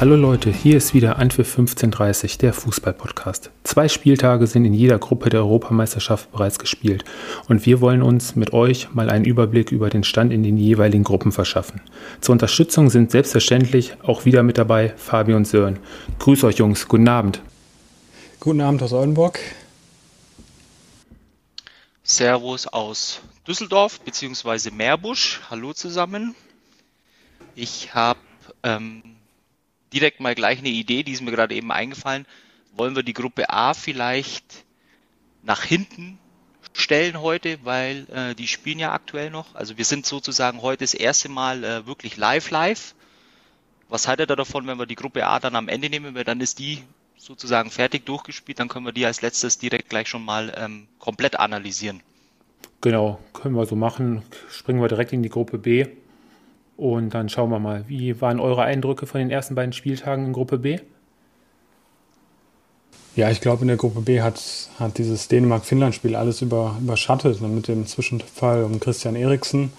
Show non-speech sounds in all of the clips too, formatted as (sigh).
Hallo Leute, hier ist wieder Antwerp 1530, der Fußball-Podcast. Zwei Spieltage sind in jeder Gruppe der Europameisterschaft bereits gespielt und wir wollen uns mit euch mal einen Überblick über den Stand in den jeweiligen Gruppen verschaffen. Zur Unterstützung sind selbstverständlich auch wieder mit dabei Fabi und Sören. Grüß euch Jungs, guten Abend. Guten Abend aus Oldenburg. Servus aus Düsseldorf bzw. Meerbusch. Hallo zusammen. Ich habe ähm, direkt mal gleich eine Idee, die ist mir gerade eben eingefallen. Wollen wir die Gruppe A vielleicht nach hinten stellen heute, weil äh, die spielen ja aktuell noch. Also wir sind sozusagen heute das erste Mal äh, wirklich live live. Was haltet ihr davon, wenn wir die Gruppe A dann am Ende nehmen, weil dann ist die sozusagen fertig durchgespielt, dann können wir die als letztes direkt gleich schon mal ähm, komplett analysieren. Genau, können wir so machen. Springen wir direkt in die Gruppe B. Und dann schauen wir mal, wie waren eure Eindrücke von den ersten beiden Spieltagen in Gruppe B? Ja, ich glaube, in der Gruppe B hat, hat dieses Dänemark-Finnland-Spiel alles über, überschattet mit dem Zwischenfall um Christian Eriksen.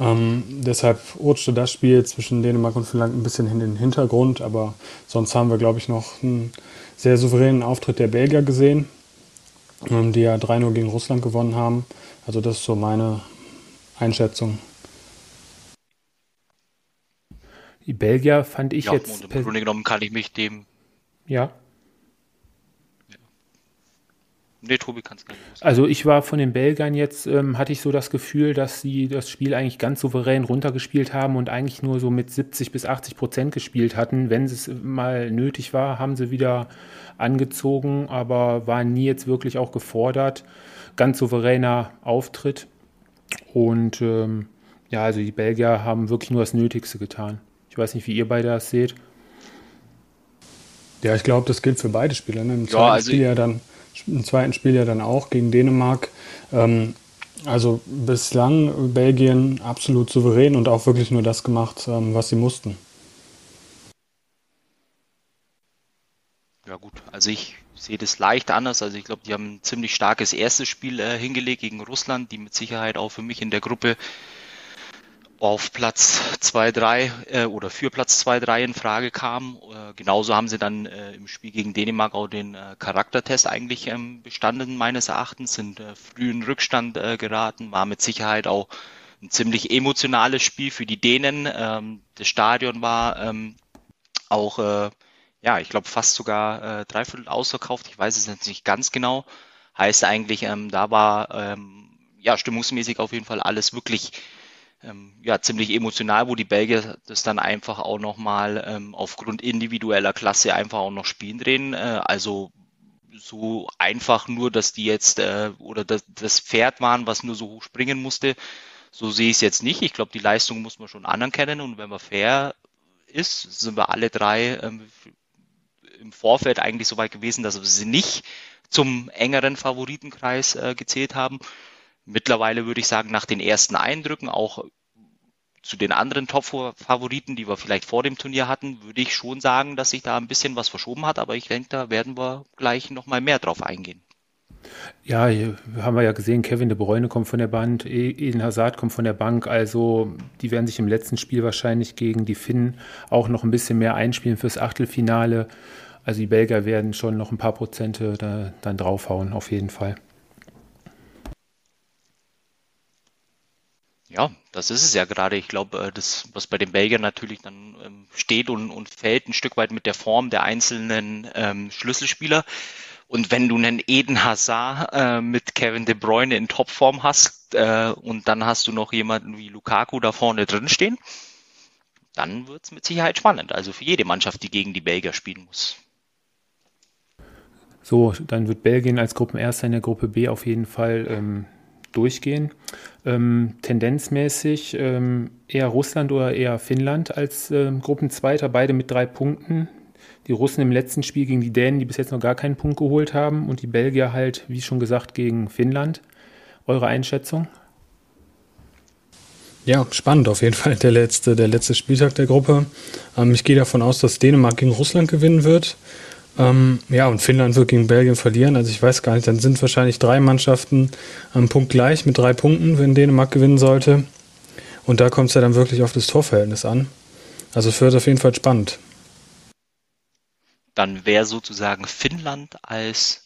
Ähm, deshalb rutschte das Spiel zwischen Dänemark und Finnland ein bisschen in den Hintergrund, aber sonst haben wir, glaube ich, noch einen sehr souveränen Auftritt der Belgier gesehen, ähm, die ja 3-0 gegen Russland gewonnen haben. Also das ist so meine Einschätzung. Die Belgier fand ich ja, jetzt. Und im Grunde genommen kann ich mich dem. Ja. ja. Nee, Tobi kannst gerne. Also ich war von den Belgiern jetzt, ähm, hatte ich so das Gefühl, dass sie das Spiel eigentlich ganz souverän runtergespielt haben und eigentlich nur so mit 70 bis 80 Prozent gespielt hatten. Wenn es mal nötig war, haben sie wieder angezogen, aber waren nie jetzt wirklich auch gefordert. Ganz souveräner Auftritt. Und ähm, ja, also die Belgier haben wirklich nur das Nötigste getan. Ich weiß nicht, wie ihr beide das seht. Ja, ich glaube, das gilt für beide Spieler. Ne? Im, zweiten also Spiel ja dann, Im zweiten Spiel ja dann auch gegen Dänemark. Ähm, also bislang Belgien absolut souverän und auch wirklich nur das gemacht, ähm, was sie mussten. Ja gut, also ich sehe das leicht anders. Also ich glaube, die haben ein ziemlich starkes erstes Spiel äh, hingelegt gegen Russland, die mit Sicherheit auch für mich in der Gruppe auf Platz 2, 3 äh, oder für Platz 2, 3 in Frage kam. Äh, genauso haben sie dann äh, im Spiel gegen Dänemark auch den äh, Charaktertest eigentlich ähm, bestanden, meines Erachtens, sind äh, früh in Rückstand äh, geraten, war mit Sicherheit auch ein ziemlich emotionales Spiel für die Dänen. Ähm, das Stadion war ähm, auch, äh, ja, ich glaube fast sogar äh, dreiviertel ausverkauft, ich weiß es jetzt nicht ganz genau. Heißt eigentlich, ähm, da war ähm, ja stimmungsmäßig auf jeden Fall alles wirklich ähm, ja, ziemlich emotional, wo die Belgier das dann einfach auch nochmal ähm, aufgrund individueller Klasse einfach auch noch spielen drehen. Äh, also so einfach nur, dass die jetzt äh, oder das, das Pferd waren, was nur so hoch springen musste. So sehe ich es jetzt nicht. Ich glaube, die Leistung muss man schon anerkennen und wenn man fair ist, sind wir alle drei ähm, im Vorfeld eigentlich so weit gewesen, dass wir sie nicht zum engeren Favoritenkreis äh, gezählt haben. Mittlerweile würde ich sagen, nach den ersten Eindrücken, auch zu den anderen Top-Favoriten, die wir vielleicht vor dem Turnier hatten, würde ich schon sagen, dass sich da ein bisschen was verschoben hat, aber ich denke, da werden wir gleich nochmal mehr drauf eingehen. Ja, hier haben wir ja gesehen, Kevin de Bruyne kommt von der Bank, e- Eden Hazard kommt von der Bank, also die werden sich im letzten Spiel wahrscheinlich gegen die Finnen auch noch ein bisschen mehr einspielen fürs Achtelfinale. Also die Belgier werden schon noch ein paar Prozente da, dann draufhauen, auf jeden Fall. Ja, das ist es ja gerade. Ich glaube, äh, das, was bei den Belgiern natürlich dann ähm, steht und, und fällt ein Stück weit mit der Form der einzelnen ähm, Schlüsselspieler. Und wenn du einen Eden Hazard äh, mit Kevin De Bruyne in Topform hast äh, und dann hast du noch jemanden wie Lukaku da vorne drin stehen, dann wird es mit Sicherheit spannend. Also für jede Mannschaft, die gegen die Belgier spielen muss. So, dann wird Belgien als Gruppenerster in der Gruppe B auf jeden Fall ähm, durchgehen. Ähm, tendenzmäßig ähm, eher Russland oder eher Finnland als ähm, Gruppenzweiter, beide mit drei Punkten. Die Russen im letzten Spiel gegen die Dänen, die bis jetzt noch gar keinen Punkt geholt haben, und die Belgier halt, wie schon gesagt, gegen Finnland. Eure Einschätzung? Ja, spannend auf jeden Fall der letzte, der letzte Spieltag der Gruppe. Ähm, ich gehe davon aus, dass Dänemark gegen Russland gewinnen wird. Ähm, ja, und Finnland wird gegen Belgien verlieren. Also ich weiß gar nicht, dann sind wahrscheinlich drei Mannschaften am Punkt gleich mit drei Punkten, wenn Dänemark gewinnen sollte. Und da kommt es ja dann wirklich auf das Torverhältnis an. Also es wird auf jeden Fall spannend. Dann wäre sozusagen Finnland als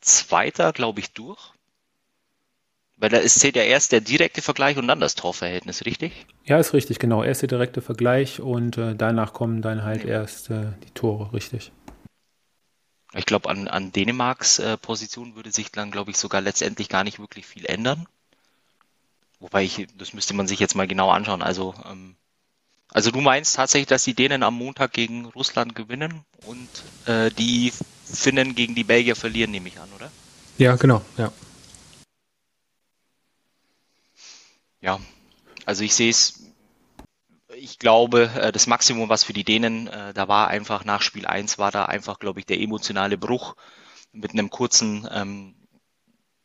Zweiter, glaube ich, durch. Weil da ist zählt ja erst der direkte Vergleich und dann das Torverhältnis, richtig? Ja, ist richtig, genau. Erst der direkte Vergleich und äh, danach kommen dann halt ja. erst äh, die Tore, richtig. Ich glaube, an, an Dänemarks äh, Position würde sich dann, glaube ich, sogar letztendlich gar nicht wirklich viel ändern. Wobei ich, das müsste man sich jetzt mal genau anschauen. Also, ähm, also du meinst tatsächlich, dass die Dänen am Montag gegen Russland gewinnen und äh, die Finnen gegen die Belgier verlieren, nehme ich an, oder? Ja, genau, ja. Ja, also ich sehe es, ich glaube, äh, das Maximum, was für die Dänen, äh, da war einfach nach Spiel 1, war da einfach, glaube ich, der emotionale Bruch mit einem kurzen ähm,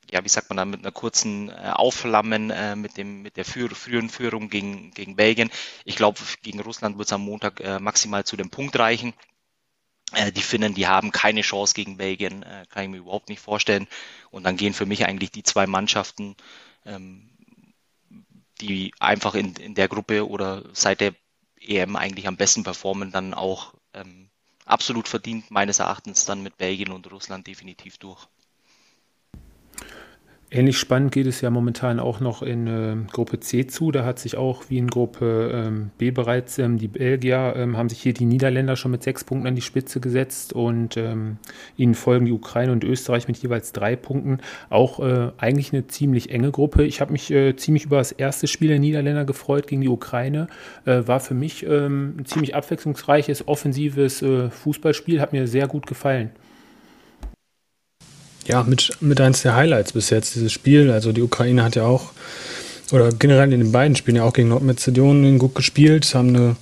ja, wie sagt man da, mit einer kurzen äh, Aufflammen äh, mit dem mit der frü frühen Führung gegen gegen Belgien. Ich glaube, gegen Russland wird es am Montag äh, maximal zu dem Punkt reichen. Die Finnen, die haben keine Chance gegen Belgien, kann ich mir überhaupt nicht vorstellen. Und dann gehen für mich eigentlich die zwei Mannschaften, ähm, die einfach in, in der Gruppe oder seit der EM eigentlich am besten performen, dann auch ähm, absolut verdient meines Erachtens dann mit Belgien und Russland definitiv durch. Ähnlich spannend geht es ja momentan auch noch in äh, Gruppe C zu. Da hat sich auch wie in Gruppe ähm, B bereits ähm, die Belgier, ähm, haben sich hier die Niederländer schon mit sechs Punkten an die Spitze gesetzt und ähm, ihnen folgen die Ukraine und Österreich mit jeweils drei Punkten. Auch äh, eigentlich eine ziemlich enge Gruppe. Ich habe mich äh, ziemlich über das erste Spiel der Niederländer gefreut gegen die Ukraine. Äh, war für mich ähm, ein ziemlich abwechslungsreiches, offensives äh, Fußballspiel, hat mir sehr gut gefallen ja, mit, mit eins der Highlights bis jetzt, dieses Spiel. Also die Ukraine hat ja auch, oder generell in den beiden Spielen ja auch gegen Nordmazedonien gut gespielt, haben eine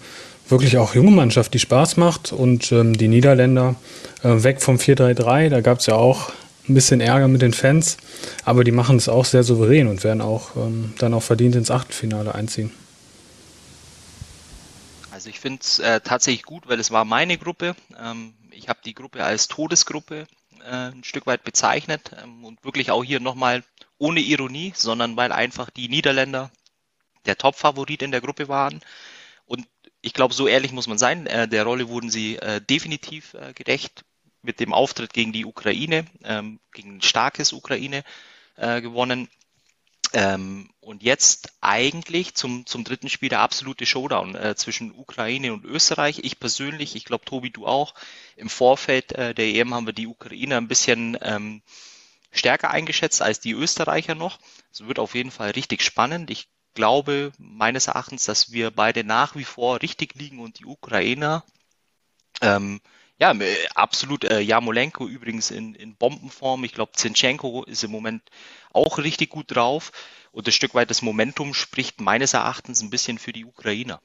wirklich auch junge Mannschaft, die Spaß macht und ähm, die Niederländer äh, weg vom 4-3-3, da gab es ja auch ein bisschen Ärger mit den Fans, aber die machen es auch sehr souverän und werden auch ähm, dann auch verdient ins Achtelfinale einziehen. Also ich finde es äh, tatsächlich gut, weil es war meine Gruppe. Ähm, ich habe die Gruppe als Todesgruppe äh, ein Stück weit bezeichnet ähm, und wirklich auch hier nochmal ohne Ironie, sondern weil einfach die Niederländer der Top-Favorit in der Gruppe waren. Und ich glaube, so ehrlich muss man sein, äh, der Rolle wurden sie äh, definitiv äh, gerecht mit dem Auftritt gegen die Ukraine, ähm, gegen ein starkes Ukraine äh, gewonnen. Ähm, und jetzt eigentlich zum, zum dritten Spiel der absolute Showdown äh, zwischen Ukraine und Österreich. Ich persönlich, ich glaube Tobi, du auch, im Vorfeld äh, der EM haben wir die Ukraine ein bisschen ähm, stärker eingeschätzt als die Österreicher noch. Es wird auf jeden Fall richtig spannend. Ich glaube meines Erachtens, dass wir beide nach wie vor richtig liegen und die Ukrainer ähm, ja, äh, absolut. Äh, Jamolenko übrigens in, in Bombenform. Ich glaube, Zinchenko ist im Moment auch richtig gut drauf. Und ein Stück weit das Momentum spricht meines Erachtens ein bisschen für die Ukrainer.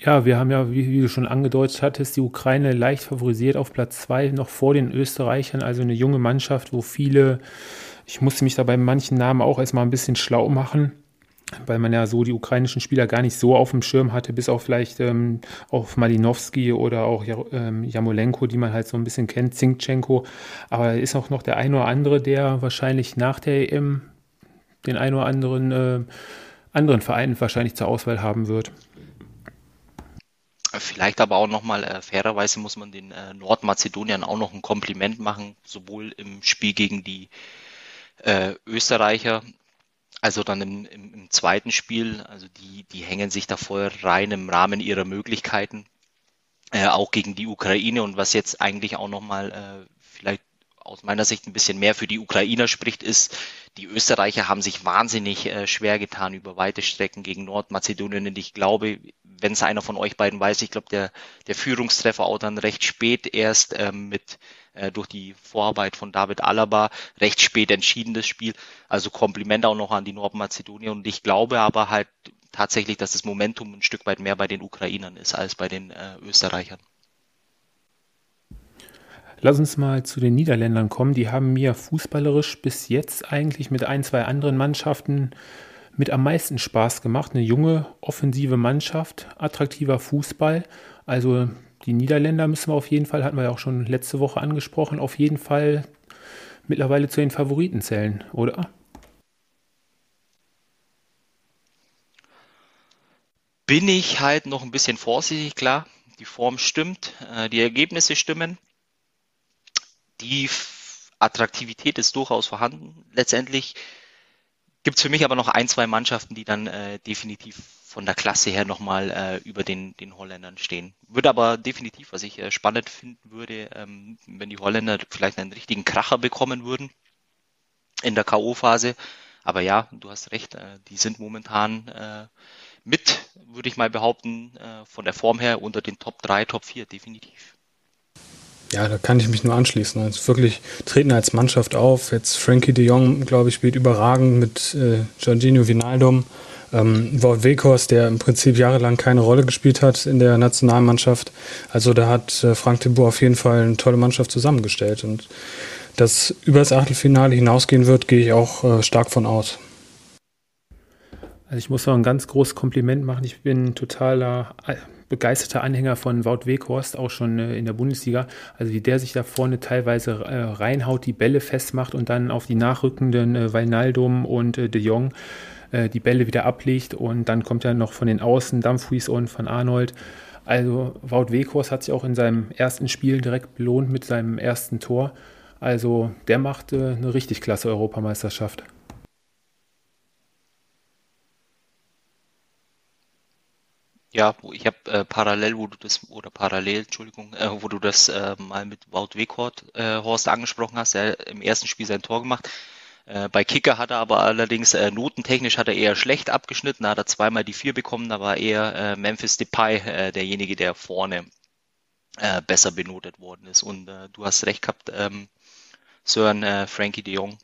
Ja, wir haben ja, wie, wie, du schon angedeutet hattest, die Ukraine leicht favorisiert auf Platz zwei, noch vor den Österreichern. Also eine junge Mannschaft, wo viele, ich musste mich da bei manchen Namen auch erstmal ein bisschen schlau machen weil man ja so die ukrainischen Spieler gar nicht so auf dem Schirm hatte, bis auf vielleicht ähm, auf Malinowski oder auch ähm, Jamolenko, die man halt so ein bisschen kennt, Zinchenko. Aber ist auch noch der ein oder andere, der wahrscheinlich nach der EM den ein oder anderen äh, anderen Verein wahrscheinlich zur Auswahl haben wird. Vielleicht aber auch nochmal, äh, fairerweise muss man den äh, Nordmazedoniern auch noch ein Kompliment machen, sowohl im Spiel gegen die äh, Österreicher also dann im, im, im zweiten Spiel, also die, die hängen sich da voll rein im Rahmen ihrer Möglichkeiten, äh, auch gegen die Ukraine und was jetzt eigentlich auch nochmal äh, vielleicht aus meiner Sicht ein bisschen mehr für die Ukrainer spricht, ist, die Österreicher haben sich wahnsinnig äh, schwer getan über weite Strecken gegen Nordmazedonien. Und ich glaube, wenn es einer von euch beiden weiß, ich glaube, der, der Führungstreffer auch dann recht spät erst ähm, mit äh, durch die Vorarbeit von David Alaba recht spät entschieden das Spiel. Also Kompliment auch noch an die Nordmazedonier und ich glaube aber halt tatsächlich, dass das Momentum ein Stück weit mehr bei den Ukrainern ist als bei den äh, Österreichern. Lass uns mal zu den Niederländern kommen. Die haben mir fußballerisch bis jetzt eigentlich mit ein, zwei anderen Mannschaften mit am meisten Spaß gemacht. Eine junge, offensive Mannschaft, attraktiver Fußball. Also die Niederländer müssen wir auf jeden Fall, hatten wir ja auch schon letzte Woche angesprochen, auf jeden Fall mittlerweile zu den Favoriten zählen, oder? Bin ich halt noch ein bisschen vorsichtig, klar. Die Form stimmt, äh, die Ergebnisse stimmen. Die Attraktivität ist durchaus vorhanden. Letztendlich gibt es für mich aber noch ein, zwei Mannschaften, die dann äh, definitiv von der Klasse her nochmal äh, über den, den Holländern stehen. Würde aber definitiv, was ich äh, spannend finden würde, ähm, wenn die Holländer vielleicht einen richtigen Kracher bekommen würden in der K.O.-Phase. Aber ja, du hast recht, äh, die sind momentan äh, mit, würde ich mal behaupten, äh, von der Form her unter den Top 3, Top 4, definitiv. Ja, da kann ich mich nur anschließen. Also wirklich treten als Mannschaft auf. Jetzt Frankie de Jong, glaube ich, spielt überragend mit äh, Jorginho Vinaldum. Ähm, Wout Weghorst, der im Prinzip jahrelang keine Rolle gespielt hat in der Nationalmannschaft. Also da hat äh, Frank de Boer auf jeden Fall eine tolle Mannschaft zusammengestellt. Und dass über das Achtelfinale hinausgehen wird, gehe ich auch äh, stark von aus. Also ich muss noch ein ganz großes Kompliment machen. Ich bin totaler begeisterter Anhänger von Wout Weghorst, auch schon äh, in der Bundesliga. Also wie der sich da vorne teilweise äh, reinhaut, die Bälle festmacht und dann auf die nachrückenden äh, Wijnaldum und äh, De Jong die Bälle wieder ablegt und dann kommt ja noch von den Außen Dumfries und von Arnold. Also Wout Weghorst hat sich auch in seinem ersten Spiel direkt belohnt mit seinem ersten Tor. Also der macht eine richtig klasse Europameisterschaft. Ja, ich habe äh, parallel, wo du das, oder parallel, Entschuldigung, äh, wo du das äh, mal mit Wout Weghorst äh, Horst angesprochen hast, er im ersten Spiel sein Tor gemacht. Äh, bei Kicker hat er aber allerdings äh, notentechnisch hat er eher schlecht abgeschnitten, da hat er zweimal die vier bekommen, da war eher äh, Memphis Depay äh, derjenige, der vorne äh, besser benotet worden ist. Und äh, du hast recht gehabt, ähm, Sören äh, Frankie de Jong,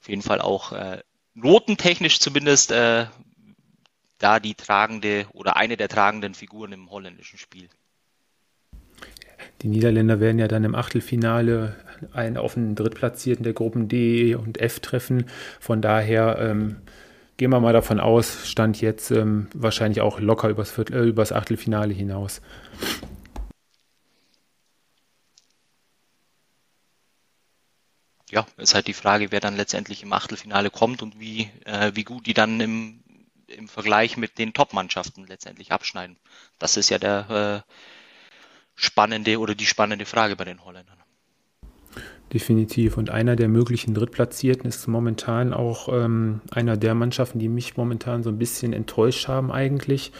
auf jeden Fall auch äh, notentechnisch zumindest äh, da die tragende oder eine der tragenden Figuren im holländischen Spiel. Die Niederländer werden ja dann im Achtelfinale einen auf den Drittplatzierten der Gruppen D und F treffen. Von daher ähm, gehen wir mal davon aus, stand jetzt ähm, wahrscheinlich auch locker übers, Viertel, äh, übers Achtelfinale hinaus. Ja, ist halt die Frage, wer dann letztendlich im Achtelfinale kommt und wie, äh, wie gut die dann im im Vergleich mit den Top-Mannschaften letztendlich abschneiden? Das ist ja der äh, spannende oder die spannende Frage bei den Holländern. Definitiv. Und einer der möglichen Drittplatzierten ist momentan auch ähm, einer der Mannschaften, die mich momentan so ein bisschen enttäuscht haben eigentlich.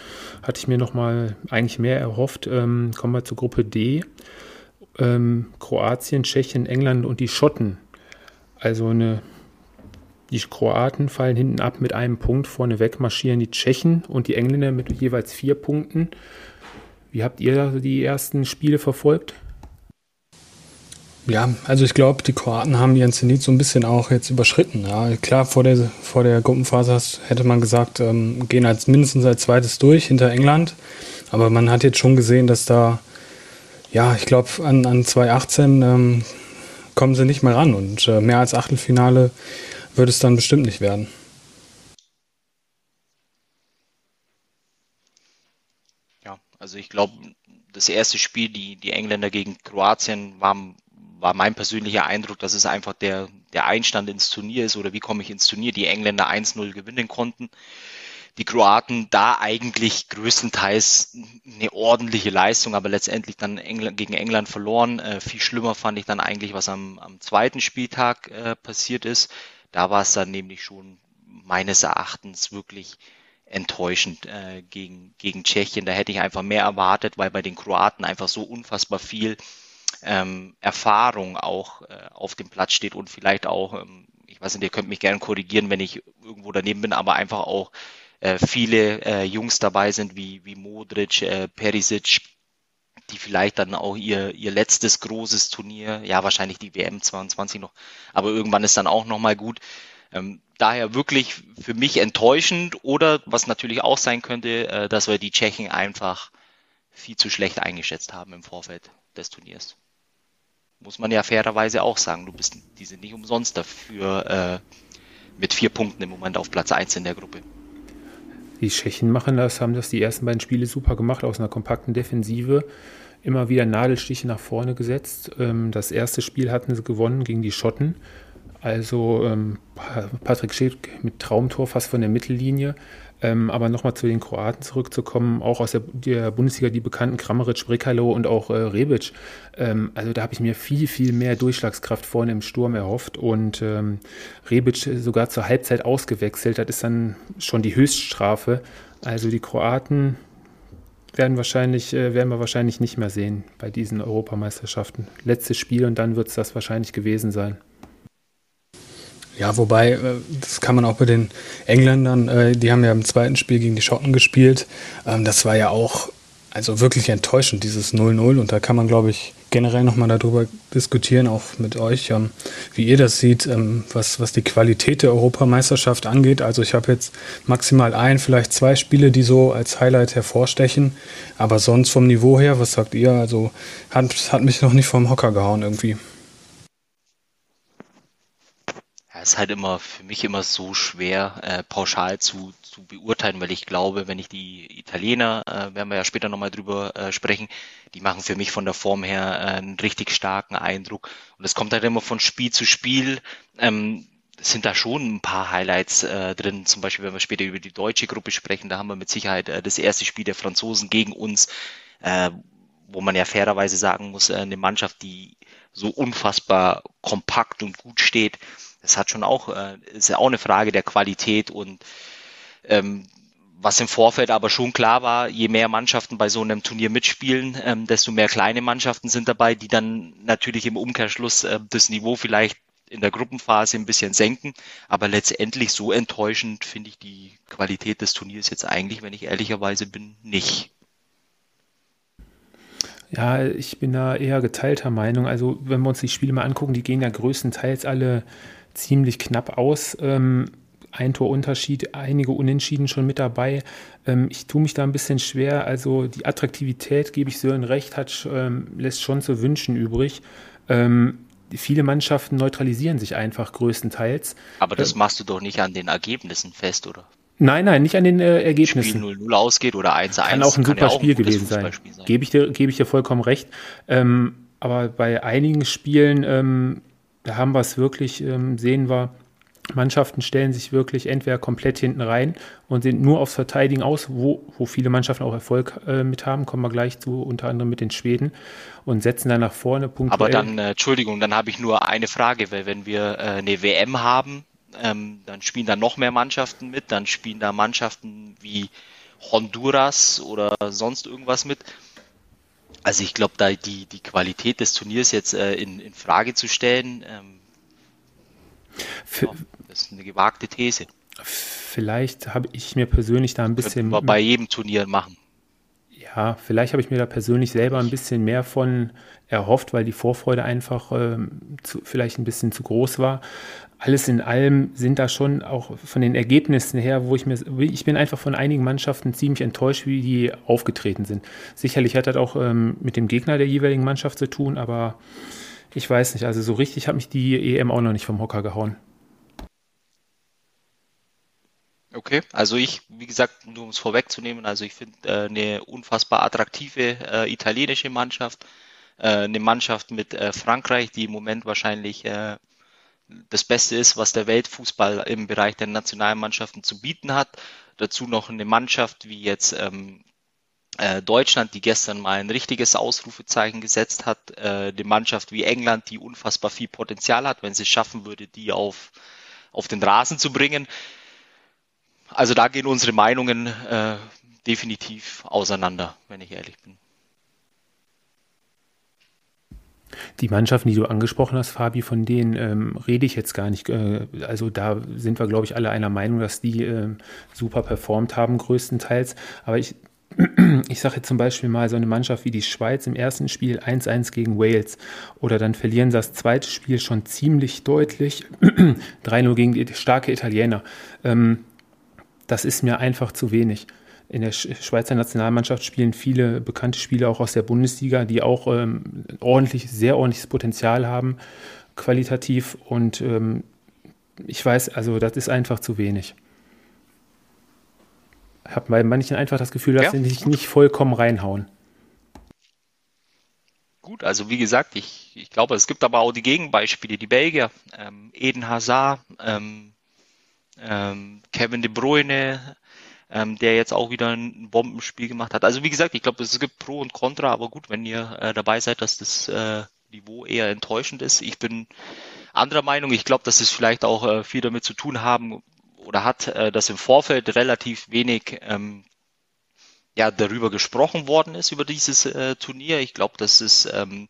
Hatte ich mir noch mal eigentlich mehr erhofft. Ähm, kommen wir zur Gruppe D. Ähm, Kroatien, Tschechien, England und die Schotten. Also eine die Kroaten fallen hinten ab mit einem Punkt. Vorneweg marschieren die Tschechen und die Engländer mit jeweils vier Punkten. Wie habt ihr die ersten Spiele verfolgt? Ja, also ich glaube, die Kroaten haben ihren Zenit so ein bisschen auch jetzt überschritten. Ja, klar, vor der, vor der Gruppenphase hätte man gesagt, ähm, gehen als mindestens als zweites durch hinter England. Aber man hat jetzt schon gesehen, dass da, ja, ich glaube, an, an 2018 ähm, kommen sie nicht mehr ran. Und äh, mehr als Achtelfinale wird es dann bestimmt nicht werden. Ja, also ich glaube, das erste Spiel, die, die Engländer gegen Kroatien, war, war mein persönlicher Eindruck, dass es einfach der, der Einstand ins Turnier ist oder wie komme ich ins Turnier, die Engländer 1-0 gewinnen konnten. Die Kroaten da eigentlich größtenteils eine ordentliche Leistung, aber letztendlich dann England, gegen England verloren. Äh, viel schlimmer fand ich dann eigentlich, was am, am zweiten Spieltag äh, passiert ist. Da war es dann nämlich schon meines Erachtens wirklich enttäuschend äh, gegen, gegen Tschechien. Da hätte ich einfach mehr erwartet, weil bei den Kroaten einfach so unfassbar viel ähm, Erfahrung auch äh, auf dem Platz steht und vielleicht auch, ähm, ich weiß nicht, ihr könnt mich gerne korrigieren, wenn ich irgendwo daneben bin, aber einfach auch äh, viele äh, Jungs dabei sind wie, wie Modric, äh, Perisic, die vielleicht dann auch ihr, ihr letztes großes Turnier, ja wahrscheinlich die WM 22 noch, aber irgendwann ist dann auch nochmal gut. Ähm, daher wirklich für mich enttäuschend oder was natürlich auch sein könnte, äh, dass wir die Tschechen einfach viel zu schlecht eingeschätzt haben im Vorfeld des Turniers. Muss man ja fairerweise auch sagen, du bist, die sind nicht umsonst dafür äh, mit vier Punkten im Moment auf Platz 1 in der Gruppe. Die Tschechen machen das, haben das die ersten beiden Spiele super gemacht, aus einer kompakten Defensive. Immer wieder Nadelstiche nach vorne gesetzt. Ähm, das erste Spiel hatten sie gewonnen gegen die Schotten. Also ähm, Patrick Schick mit Traumtor fast von der Mittellinie. Ähm, aber nochmal zu den Kroaten zurückzukommen, auch aus der, der Bundesliga die bekannten Kramaric, Brekalo und auch äh, Rebic. Ähm, also da habe ich mir viel, viel mehr Durchschlagskraft vorne im Sturm erhofft und ähm, Rebic sogar zur Halbzeit ausgewechselt. Das ist dann schon die Höchststrafe. Also die Kroaten werden, wahrscheinlich, äh, werden wir wahrscheinlich nicht mehr sehen bei diesen Europameisterschaften. Letztes Spiel und dann wird es das wahrscheinlich gewesen sein. Ja, wobei, äh, das kann man auch bei den Engländern, äh, die haben ja im zweiten Spiel gegen die Schotten gespielt. Ähm, das war ja auch also wirklich enttäuschend, dieses 0-0. Und da kann man, glaube ich, generell nochmal darüber diskutieren, auch mit euch, ähm, wie ihr das seht, ähm, was, was die Qualität der Europameisterschaft angeht. Also ich habe jetzt maximal ein, vielleicht zwei Spiele, die so als Highlight hervorstechen. Aber sonst vom Niveau her, was sagt ihr? Also hat, hat mich noch nicht vom Hocker gehauen irgendwie ist halt immer für mich immer so schwer, äh, pauschal zu, zu beurteilen, weil ich glaube, wenn ich die Italiener, äh, werden wir ja später nochmal drüber äh, sprechen, die machen für mich von der Form her äh, einen richtig starken Eindruck. Und es kommt halt immer von Spiel zu Spiel. Ähm, sind da schon ein paar Highlights äh, drin. Zum Beispiel, wenn wir später über die deutsche Gruppe sprechen, da haben wir mit Sicherheit äh, das erste Spiel der Franzosen gegen uns, äh, wo man ja fairerweise sagen muss, äh, eine Mannschaft, die so unfassbar kompakt und gut steht, das hat schon auch, äh, ist ja auch eine Frage der Qualität und ähm, was im Vorfeld aber schon klar war, je mehr Mannschaften bei so einem Turnier mitspielen, ähm, desto mehr kleine Mannschaften sind dabei, die dann natürlich im Umkehrschluss äh, das Niveau vielleicht in der Gruppenphase ein bisschen senken. Aber letztendlich so enttäuschend finde ich die Qualität des Turniers jetzt eigentlich, wenn ich ehrlicherweise bin, nicht. Ja, ich bin da eher geteilter Meinung. Also wenn wir uns die Spiele mal angucken, die gehen ja größtenteils alle ziemlich knapp aus. Ähm, ein Torunterschied, einige Unentschieden schon mit dabei. Ähm, ich tue mich da ein bisschen schwer. Also die Attraktivität, gebe ich Sören recht, hat, ähm, lässt schon zu wünschen übrig. Ähm, viele Mannschaften neutralisieren sich einfach größtenteils. Aber das äh, machst du doch nicht an den Ergebnissen fest, oder? Nein, nein, nicht an den äh, Ergebnissen. Spiel 0-0 ausgeht oder 1-1. Kann auch ein super ja Spiel ein gewesen sein. sein. Gebe ich, dir, gebe ich dir vollkommen recht. Ähm, aber bei einigen Spielen ähm, da haben wir es wirklich, ähm, sehen wir, Mannschaften stellen sich wirklich entweder komplett hinten rein und sind nur aufs Verteidigen aus, wo, wo viele Mannschaften auch Erfolg äh, mit haben, kommen wir gleich zu, unter anderem mit den Schweden und setzen dann nach vorne punktuell. Aber dann, äh, Entschuldigung, dann habe ich nur eine Frage, weil wenn wir äh, eine WM haben, ähm, dann spielen da noch mehr Mannschaften mit, dann spielen da Mannschaften wie Honduras oder sonst irgendwas mit. Also ich glaube, da die, die Qualität des Turniers jetzt äh, in, in Frage zu stellen, ähm, Für, ja, das ist eine gewagte These. Vielleicht habe ich mir persönlich da ein bisschen. wir bei jedem Turnier machen. Ja, vielleicht habe ich mir da persönlich selber ein bisschen mehr von erhofft, weil die Vorfreude einfach ähm, zu, vielleicht ein bisschen zu groß war alles in allem sind da schon auch von den Ergebnissen her, wo ich mir, ich bin einfach von einigen Mannschaften ziemlich enttäuscht, wie die aufgetreten sind. Sicherlich hat das auch ähm, mit dem Gegner der jeweiligen Mannschaft zu tun, aber ich weiß nicht, also so richtig hat mich die EM auch noch nicht vom Hocker gehauen. Okay, also ich, wie gesagt, nur um es vorwegzunehmen, also ich finde äh, eine unfassbar attraktive äh, italienische Mannschaft, äh, eine Mannschaft mit äh, Frankreich, die im Moment wahrscheinlich äh, das Beste ist, was der Weltfußball im Bereich der Nationalmannschaften zu bieten hat. Dazu noch eine Mannschaft wie jetzt ähm, äh, Deutschland, die gestern mal ein richtiges Ausrufezeichen gesetzt hat. Äh, eine Mannschaft wie England, die unfassbar viel Potenzial hat, wenn sie es schaffen würde, die auf, auf den Rasen zu bringen. Also da gehen unsere Meinungen äh, definitiv auseinander, wenn ich ehrlich bin. Die Mannschaften, die du angesprochen hast, Fabi, von denen ähm, rede ich jetzt gar nicht. Äh, also da sind wir, glaube ich, alle einer Meinung, dass die äh, super performt haben, größtenteils. Aber ich, (clears throat) ich sage jetzt zum Beispiel mal so eine Mannschaft wie die Schweiz im ersten Spiel 1-1 gegen Wales oder dann verlieren sie das zweite Spiel schon ziemlich deutlich (clears throat) 3-0 gegen die starke Italiener. Ähm, das ist mir einfach zu wenig in der Schweizer Nationalmannschaft spielen viele bekannte Spieler auch aus der Bundesliga, die auch ähm, ordentlich, sehr ordentliches Potenzial haben, qualitativ. Und ähm, ich weiß, also das ist einfach zu wenig. Ich habe bei manchen einfach das Gefühl, dass ja, sie sich nicht vollkommen reinhauen. Gut, also wie gesagt, ich, ich glaube, es gibt aber auch die Gegenbeispiele, die Belgier, ähm, Eden Hazard, ähm, ähm, Kevin De Bruyne, ähm, der jetzt auch wieder ein Bombenspiel gemacht hat. Also wie gesagt, ich glaube, es gibt Pro und Contra, aber gut, wenn ihr äh, dabei seid, dass das äh, Niveau eher enttäuschend ist. Ich bin anderer Meinung. Ich glaube, dass es vielleicht auch äh, viel damit zu tun haben oder hat, äh, dass im Vorfeld relativ wenig ähm, ja, darüber gesprochen worden ist, über dieses äh, Turnier. Ich glaube, dass es ähm,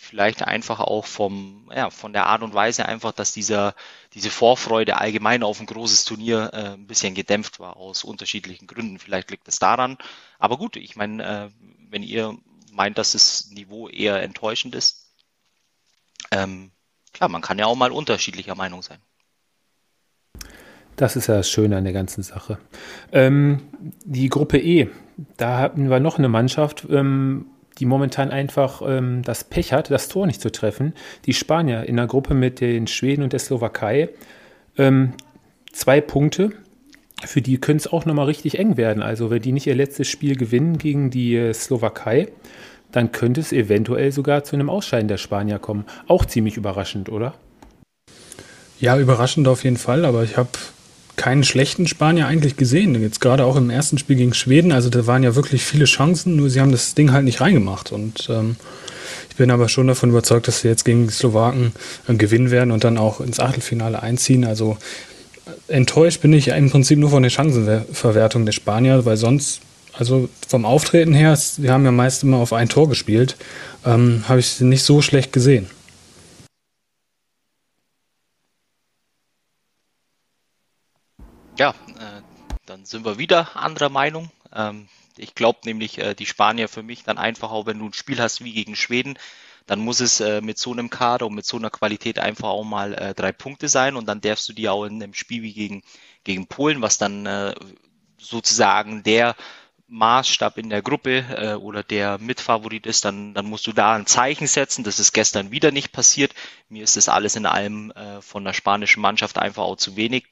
vielleicht einfach auch vom, ja, von der Art und Weise einfach, dass dieser, diese Vorfreude allgemein auf ein großes Turnier äh, ein bisschen gedämpft war aus unterschiedlichen Gründen. Vielleicht liegt es daran. Aber gut, ich meine, äh, wenn ihr meint, dass das Niveau eher enttäuschend ist, ähm, klar, man kann ja auch mal unterschiedlicher Meinung sein. Das ist ja das Schöne an der ganzen Sache. Ähm, die Gruppe E, da hatten wir noch eine Mannschaft, ähm, die momentan einfach ähm, das Pech hat, das Tor nicht zu treffen. Die Spanier in der Gruppe mit den Schweden und der Slowakei. Ähm, zwei Punkte. Für die könnte es auch nochmal richtig eng werden. Also wenn die nicht ihr letztes Spiel gewinnen gegen die äh, Slowakei, dann könnte es eventuell sogar zu einem Ausscheiden der Spanier kommen. Auch ziemlich überraschend, oder? Ja, überraschend auf jeden Fall, aber ich habe keinen schlechten Spanier eigentlich gesehen. Jetzt gerade auch im ersten Spiel gegen Schweden. Also da waren ja wirklich viele Chancen, nur sie haben das Ding halt nicht reingemacht. Und ähm, ich bin aber schon davon überzeugt, dass sie jetzt gegen die Slowaken äh, gewinnen werden und dann auch ins Achtelfinale einziehen. Also äh, enttäuscht bin ich im Prinzip nur von der Chancenverwertung der Spanier, weil sonst, also vom Auftreten her, sie haben ja meist immer auf ein Tor gespielt, ähm, habe ich sie nicht so schlecht gesehen. Ja, äh, dann sind wir wieder anderer Meinung. Ähm, ich glaube nämlich, äh, die Spanier für mich dann einfach auch, wenn du ein Spiel hast wie gegen Schweden, dann muss es äh, mit so einem Kader und mit so einer Qualität einfach auch mal äh, drei Punkte sein und dann darfst du die auch in einem Spiel wie gegen, gegen Polen, was dann äh, sozusagen der Maßstab in der Gruppe äh, oder der Mitfavorit ist, dann, dann musst du da ein Zeichen setzen. Das ist gestern wieder nicht passiert. Mir ist das alles in allem äh, von der spanischen Mannschaft einfach auch zu wenig.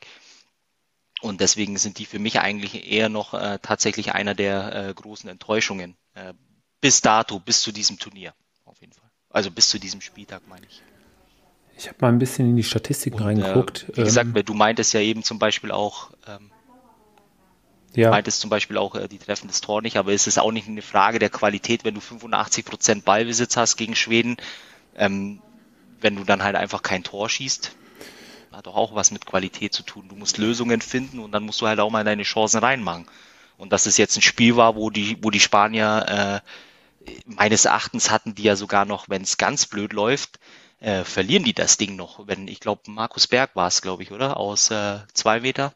Und deswegen sind die für mich eigentlich eher noch äh, tatsächlich einer der äh, großen Enttäuschungen äh, bis dato, bis zu diesem Turnier auf jeden Fall. Also bis zu diesem Spieltag meine ich. Ich habe mal ein bisschen in die Statistiken Und, reingeguckt. Äh, wie gesagt, ähm, du meintest ja eben zum Beispiel auch, ähm, ja. meintest zum Beispiel auch äh, die Treffen des Tor nicht, aber es ist auch nicht eine Frage der Qualität, wenn du 85 Prozent Ballbesitz hast gegen Schweden, ähm, wenn du dann halt einfach kein Tor schießt, hat doch auch was mit Qualität zu tun. Du musst Lösungen finden und dann musst du halt auch mal deine Chancen reinmachen. Und dass es jetzt ein Spiel war, wo die, wo die Spanier äh, meines Erachtens hatten die ja sogar noch, wenn es ganz blöd läuft, äh, verlieren die das Ding noch. Wenn, ich glaube, Markus Berg war es, glaube ich, oder? Aus äh, zwei Meter.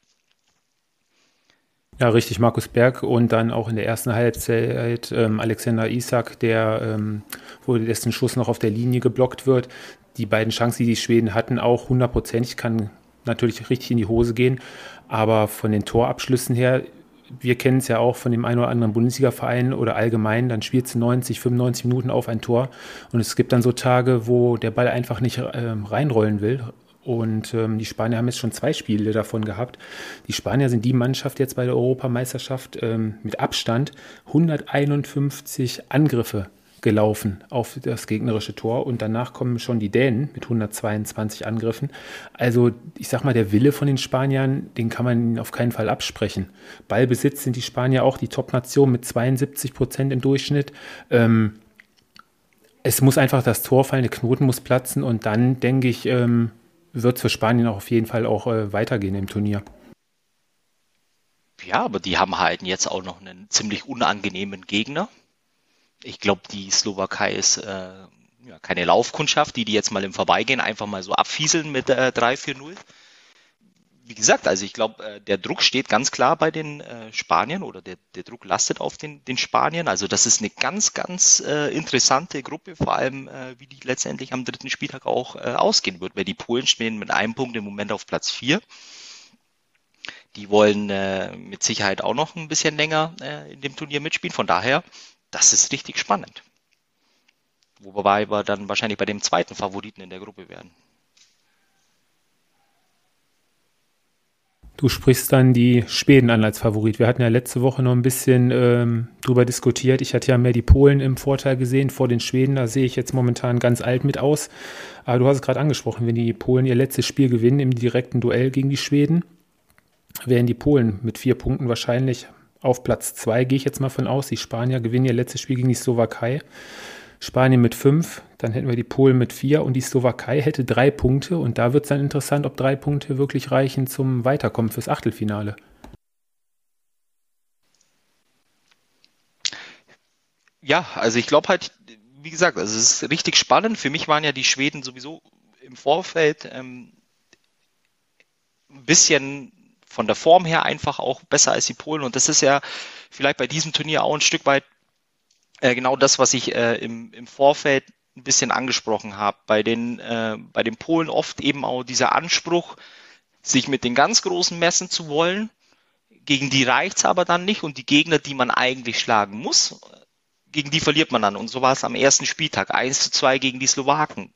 Ja, richtig, Markus Berg und dann auch in der ersten Halbzeit ähm, Alexander Isak, der, ähm, wo dessen Schuss noch auf der Linie geblockt wird die beiden Chancen, die die Schweden hatten, auch hundertprozentig. Kann natürlich richtig in die Hose gehen. Aber von den Torabschlüssen her, wir kennen es ja auch von dem einen oder anderen Bundesliga-Verein oder allgemein, dann spielt es 90, 95 Minuten auf ein Tor. Und es gibt dann so Tage, wo der Ball einfach nicht äh, reinrollen will. Und ähm, die Spanier haben jetzt schon zwei Spiele davon gehabt. Die Spanier sind die Mannschaft jetzt bei der Europameisterschaft ähm, mit Abstand 151 Angriffe gelaufen auf das gegnerische Tor und danach kommen schon die Dänen mit 122 Angriffen. Also ich sag mal, der Wille von den Spaniern, den kann man auf keinen Fall absprechen. Ballbesitz sind die Spanier auch die Top-Nation mit 72 Prozent im Durchschnitt. Ähm, es muss einfach das Tor fallen, der Knoten muss platzen und dann denke ich, ähm, wird es für Spanien auch auf jeden Fall auch äh, weitergehen im Turnier. Ja, aber die haben halt jetzt auch noch einen ziemlich unangenehmen Gegner ich glaube, die Slowakei ist äh, ja, keine Laufkundschaft, die die jetzt mal im Vorbeigehen einfach mal so abfieseln mit äh, 3-4-0. Wie gesagt, also ich glaube, äh, der Druck steht ganz klar bei den äh, Spaniern oder der, der Druck lastet auf den, den Spaniern. Also das ist eine ganz, ganz äh, interessante Gruppe, vor allem äh, wie die letztendlich am dritten Spieltag auch äh, ausgehen wird, weil die Polen stehen mit einem Punkt im Moment auf Platz 4. Die wollen äh, mit Sicherheit auch noch ein bisschen länger äh, in dem Turnier mitspielen. Von daher das ist richtig spannend. Wobei wir dann wahrscheinlich bei dem zweiten Favoriten in der Gruppe werden. Du sprichst dann die Schweden an als Favorit. Wir hatten ja letzte Woche noch ein bisschen ähm, drüber diskutiert. Ich hatte ja mehr die Polen im Vorteil gesehen vor den Schweden. Da sehe ich jetzt momentan ganz alt mit aus. Aber du hast es gerade angesprochen, wenn die Polen ihr letztes Spiel gewinnen im direkten Duell gegen die Schweden, wären die Polen mit vier Punkten wahrscheinlich auf Platz zwei, gehe ich jetzt mal von aus. Die Spanier gewinnen ihr letztes Spiel gegen die Slowakei. Spanien mit fünf, dann hätten wir die Polen mit vier und die Slowakei hätte drei Punkte und da wird es dann interessant, ob drei Punkte wirklich reichen zum Weiterkommen fürs Achtelfinale. Ja, also ich glaube halt, wie gesagt, also es ist richtig spannend. Für mich waren ja die Schweden sowieso im Vorfeld ähm, ein bisschen von der Form her einfach auch besser als die Polen und das ist ja vielleicht bei diesem Turnier auch ein Stück weit äh, genau das, was ich äh, im, im Vorfeld ein bisschen angesprochen habe. Bei den, äh, bei den Polen oft eben auch dieser Anspruch, sich mit den ganz Großen messen zu wollen. Gegen die reicht's aber dann nicht und die Gegner, die man eigentlich schlagen muss, gegen die verliert man dann. Und so war es am ersten Spieltag. 1 zu 2 gegen die Slowaken.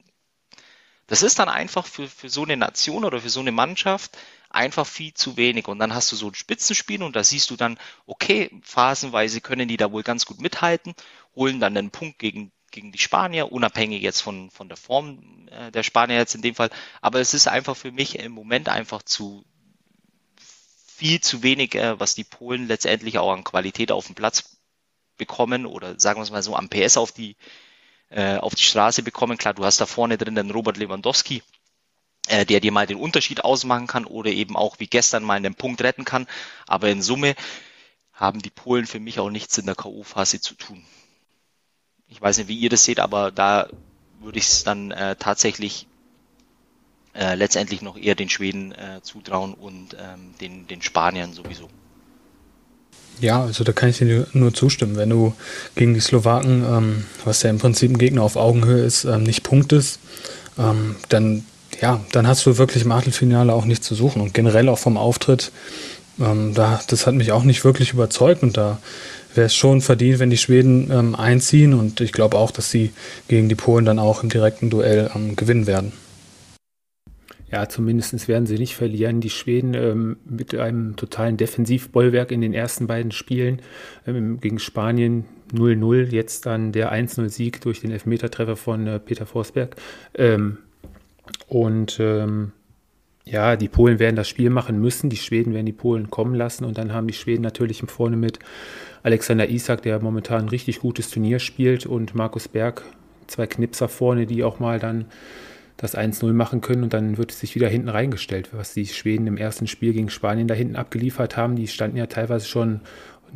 Das ist dann einfach für, für so eine Nation oder für so eine Mannschaft einfach viel zu wenig. Und dann hast du so ein Spitzenspiel und da siehst du dann, okay, phasenweise können die da wohl ganz gut mithalten, holen dann einen Punkt gegen, gegen die Spanier, unabhängig jetzt von, von der Form äh, der Spanier jetzt in dem Fall. Aber es ist einfach für mich im Moment einfach zu viel zu wenig, äh, was die Polen letztendlich auch an Qualität auf dem Platz bekommen oder sagen wir es mal so am PS auf die äh, auf die Straße bekommen. Klar, du hast da vorne drin den Robert Lewandowski, äh, der dir mal den Unterschied ausmachen kann oder eben auch wie gestern mal einen Punkt retten kann. Aber in Summe haben die Polen für mich auch nichts in der K.O.-Phase zu tun. Ich weiß nicht, wie ihr das seht, aber da würde ich es dann äh, tatsächlich äh, letztendlich noch eher den Schweden äh, zutrauen und ähm, den, den Spaniern sowieso. Ja, also da kann ich dir nur zustimmen. Wenn du gegen die Slowaken, ähm, was ja im Prinzip ein Gegner auf Augenhöhe ist, ähm, nicht punktest, ähm, dann ja, dann hast du wirklich im Achtelfinale auch nichts zu suchen. Und generell auch vom Auftritt, ähm, da, das hat mich auch nicht wirklich überzeugt. Und da wäre es schon verdient, wenn die Schweden ähm, einziehen. Und ich glaube auch, dass sie gegen die Polen dann auch im direkten Duell ähm, gewinnen werden. Ja, zumindest werden sie nicht verlieren. Die Schweden ähm, mit einem totalen Defensivbollwerk in den ersten beiden Spielen ähm, gegen Spanien 0-0, jetzt dann der 1-0-Sieg durch den Elfmetertreffer von äh, Peter Forsberg. Ähm, und ähm, ja, die Polen werden das Spiel machen müssen, die Schweden werden die Polen kommen lassen und dann haben die Schweden natürlich vorne mit Alexander Isak, der momentan ein richtig gutes Turnier spielt und Markus Berg, zwei Knipser vorne, die auch mal dann das 1-0 machen können und dann wird es sich wieder hinten reingestellt, was die Schweden im ersten Spiel gegen Spanien da hinten abgeliefert haben. Die standen ja teilweise schon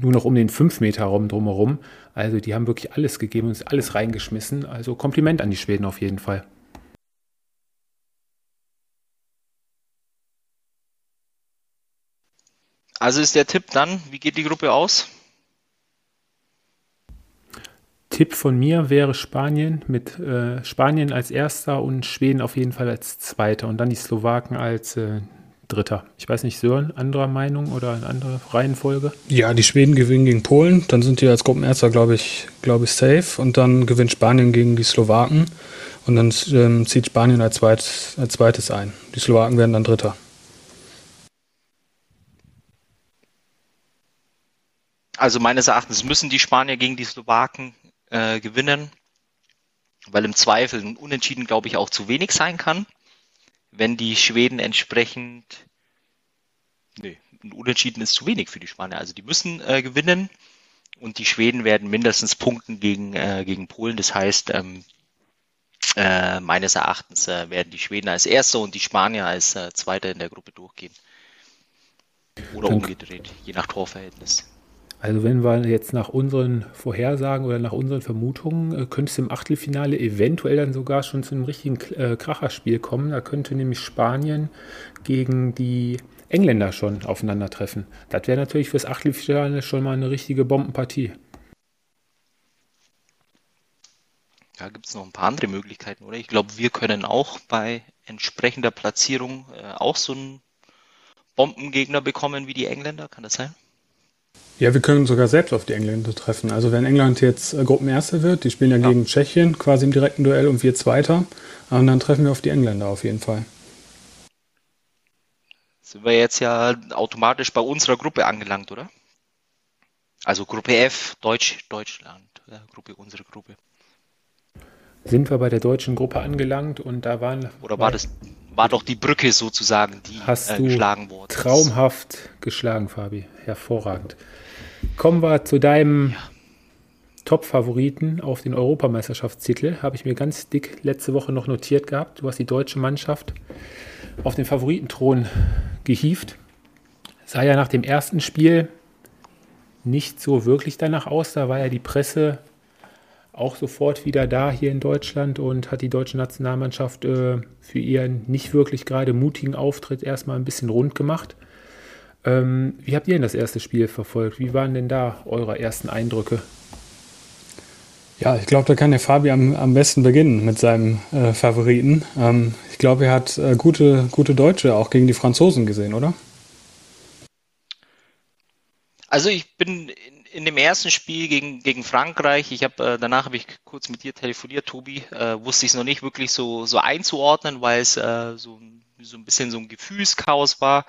nur noch um den 5-Meter-Raum drumherum. Also die haben wirklich alles gegeben und alles reingeschmissen. Also Kompliment an die Schweden auf jeden Fall. Also ist der Tipp dann, wie geht die Gruppe aus? Tipp von mir wäre Spanien mit äh, Spanien als erster und Schweden auf jeden Fall als zweiter und dann die Slowaken als äh, dritter. Ich weiß nicht, Sören, anderer Meinung oder eine andere Reihenfolge? Ja, die Schweden gewinnen gegen Polen, dann sind die als Gruppenerster, glaube ich, glaube ich, safe und dann gewinnt Spanien gegen die Slowaken und dann ähm, zieht Spanien als, zweit, als zweites ein. Die Slowaken werden dann Dritter. Also meines Erachtens müssen die Spanier gegen die Slowaken äh, gewinnen, weil im Zweifel ein Unentschieden, glaube ich, auch zu wenig sein kann, wenn die Schweden entsprechend, nee, ein Unentschieden ist zu wenig für die Spanier. Also die müssen äh, gewinnen und die Schweden werden mindestens punkten gegen, äh, gegen Polen. Das heißt, ähm, äh, meines Erachtens äh, werden die Schweden als Erster und die Spanier als äh, Zweiter in der Gruppe durchgehen. Oder umgedreht, je nach Torverhältnis. Also wenn wir jetzt nach unseren Vorhersagen oder nach unseren Vermutungen, äh, könnte es im Achtelfinale eventuell dann sogar schon zu einem richtigen äh, Kracherspiel kommen. Da könnte nämlich Spanien gegen die Engländer schon aufeinandertreffen. Das wäre natürlich fürs Achtelfinale schon mal eine richtige Bombenpartie. Da gibt es noch ein paar andere Möglichkeiten, oder? Ich glaube, wir können auch bei entsprechender Platzierung äh, auch so einen Bombengegner bekommen wie die Engländer. Kann das sein? Ja, wir können sogar selbst auf die Engländer treffen. Also wenn England jetzt äh, Gruppenerster wird, die spielen ja, ja, gegen Tschechien quasi im direkten Duell und wir Zweiter, und dann treffen wir auf die Engländer auf jeden Fall. sind wir jetzt ja automatisch bei unserer Gruppe angelangt, oder? Also Gruppe F, Deutsch, Deutschland, ja, Gruppe, unsere Gruppe. Sind wir bei der deutschen Gruppe angelangt und da waren. Oder war das, war doch die Brücke sozusagen, die hast äh, du geschlagen worden Traumhaft geschlagen, Fabi. Hervorragend. Kommen wir zu deinem ja. Top-Favoriten auf den Europameisterschaftstitel. Habe ich mir ganz dick letzte Woche noch notiert gehabt. Du hast die deutsche Mannschaft auf den Favoritenthron gehievt. Sah ja nach dem ersten Spiel nicht so wirklich danach aus. Da war ja die Presse auch sofort wieder da hier in Deutschland und hat die deutsche Nationalmannschaft äh, für ihren nicht wirklich gerade mutigen Auftritt erstmal ein bisschen rund gemacht. Ähm, wie habt ihr denn das erste Spiel verfolgt? Wie waren denn da eure ersten Eindrücke? Ja, ich glaube, da kann der Fabi am, am besten beginnen mit seinem äh, Favoriten. Ähm, ich glaube, er hat äh, gute, gute Deutsche auch gegen die Franzosen gesehen, oder? Also ich bin in, in dem ersten Spiel gegen, gegen Frankreich, ich habe äh, danach habe ich kurz mit dir telefoniert, Tobi, äh, wusste ich es noch nicht wirklich so, so einzuordnen, weil es äh, so, so ein bisschen so ein Gefühlschaos war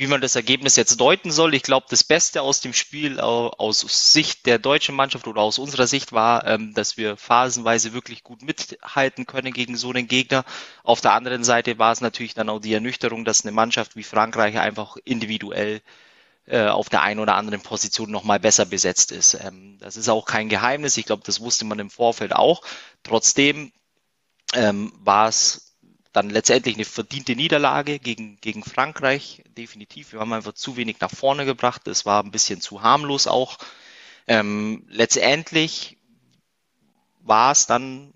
wie man das Ergebnis jetzt deuten soll. Ich glaube, das Beste aus dem Spiel aus Sicht der deutschen Mannschaft oder aus unserer Sicht war, ähm, dass wir phasenweise wirklich gut mithalten können gegen so einen Gegner. Auf der anderen Seite war es natürlich dann auch die Ernüchterung, dass eine Mannschaft wie Frankreich einfach individuell äh, auf der einen oder anderen Position nochmal besser besetzt ist. Ähm, das ist auch kein Geheimnis. Ich glaube, das wusste man im Vorfeld auch. Trotzdem ähm, war es dann letztendlich eine verdiente Niederlage gegen, gegen Frankreich, definitiv. Wir haben einfach zu wenig nach vorne gebracht. Es war ein bisschen zu harmlos auch. Ähm, letztendlich war es dann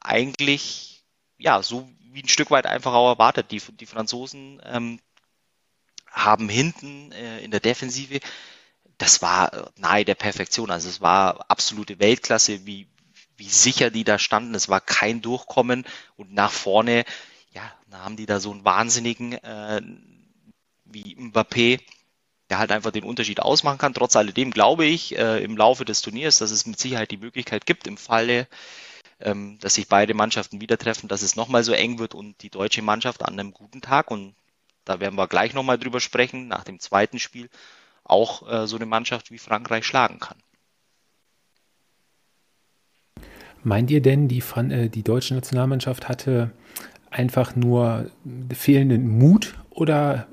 eigentlich, ja, so wie ein Stück weit einfach auch erwartet. Die, die Franzosen ähm, haben hinten äh, in der Defensive, das war nahe der Perfektion. Also es war absolute Weltklasse, wie, wie sicher die da standen. Es war kein Durchkommen und nach vorne, ja, da haben die da so einen wahnsinnigen äh, wie Mbappé, der halt einfach den Unterschied ausmachen kann. Trotz alledem glaube ich äh, im Laufe des Turniers, dass es mit Sicherheit die Möglichkeit gibt, im Falle, ähm, dass sich beide Mannschaften wieder treffen, dass es nochmal so eng wird und die deutsche Mannschaft an einem guten Tag, und da werden wir gleich nochmal drüber sprechen, nach dem zweiten Spiel, auch äh, so eine Mannschaft wie Frankreich schlagen kann. Meint ihr denn, die, äh, die deutsche Nationalmannschaft hatte einfach nur fehlenden Mut oder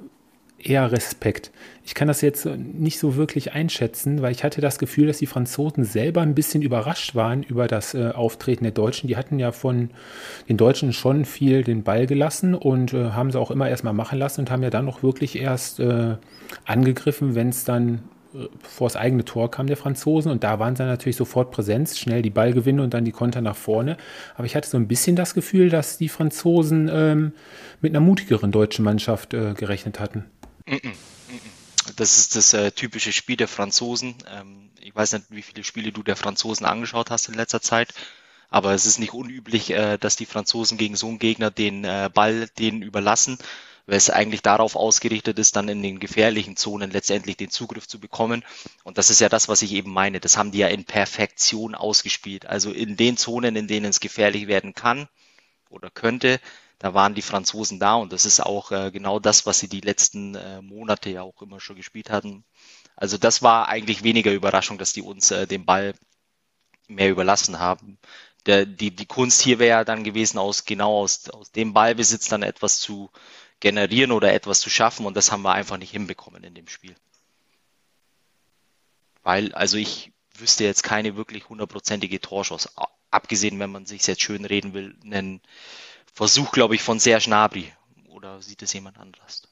eher Respekt? Ich kann das jetzt nicht so wirklich einschätzen, weil ich hatte das Gefühl, dass die Franzosen selber ein bisschen überrascht waren über das äh, Auftreten der Deutschen. Die hatten ja von den Deutschen schon viel den Ball gelassen und äh, haben sie auch immer erstmal machen lassen und haben ja dann noch wirklich erst äh, angegriffen, wenn es dann vor das eigene Tor kam der Franzosen und da waren sie natürlich sofort Präsenz, schnell die Ballgewinne und dann die Konter nach vorne. Aber ich hatte so ein bisschen das Gefühl, dass die Franzosen ähm, mit einer mutigeren deutschen Mannschaft äh, gerechnet hatten. Das ist das äh, typische Spiel der Franzosen. Ähm, ich weiß nicht, wie viele Spiele du der Franzosen angeschaut hast in letzter Zeit, aber es ist nicht unüblich, äh, dass die Franzosen gegen so einen Gegner den äh, Ball denen überlassen weil es eigentlich darauf ausgerichtet ist, dann in den gefährlichen Zonen letztendlich den Zugriff zu bekommen. Und das ist ja das, was ich eben meine. Das haben die ja in Perfektion ausgespielt. Also in den Zonen, in denen es gefährlich werden kann oder könnte, da waren die Franzosen da und das ist auch äh, genau das, was sie die letzten äh, Monate ja auch immer schon gespielt hatten. Also das war eigentlich weniger Überraschung, dass die uns äh, den Ball mehr überlassen haben. Der, die, die Kunst hier wäre ja dann gewesen, aus genau aus, aus dem Ballbesitz dann etwas zu, generieren oder etwas zu schaffen und das haben wir einfach nicht hinbekommen in dem Spiel. Weil, also ich wüsste jetzt keine wirklich hundertprozentige Torschuss, abgesehen, wenn man sich jetzt schön reden will, einen Versuch, glaube ich, von Serge Gnabry. Oder sieht es jemand anders?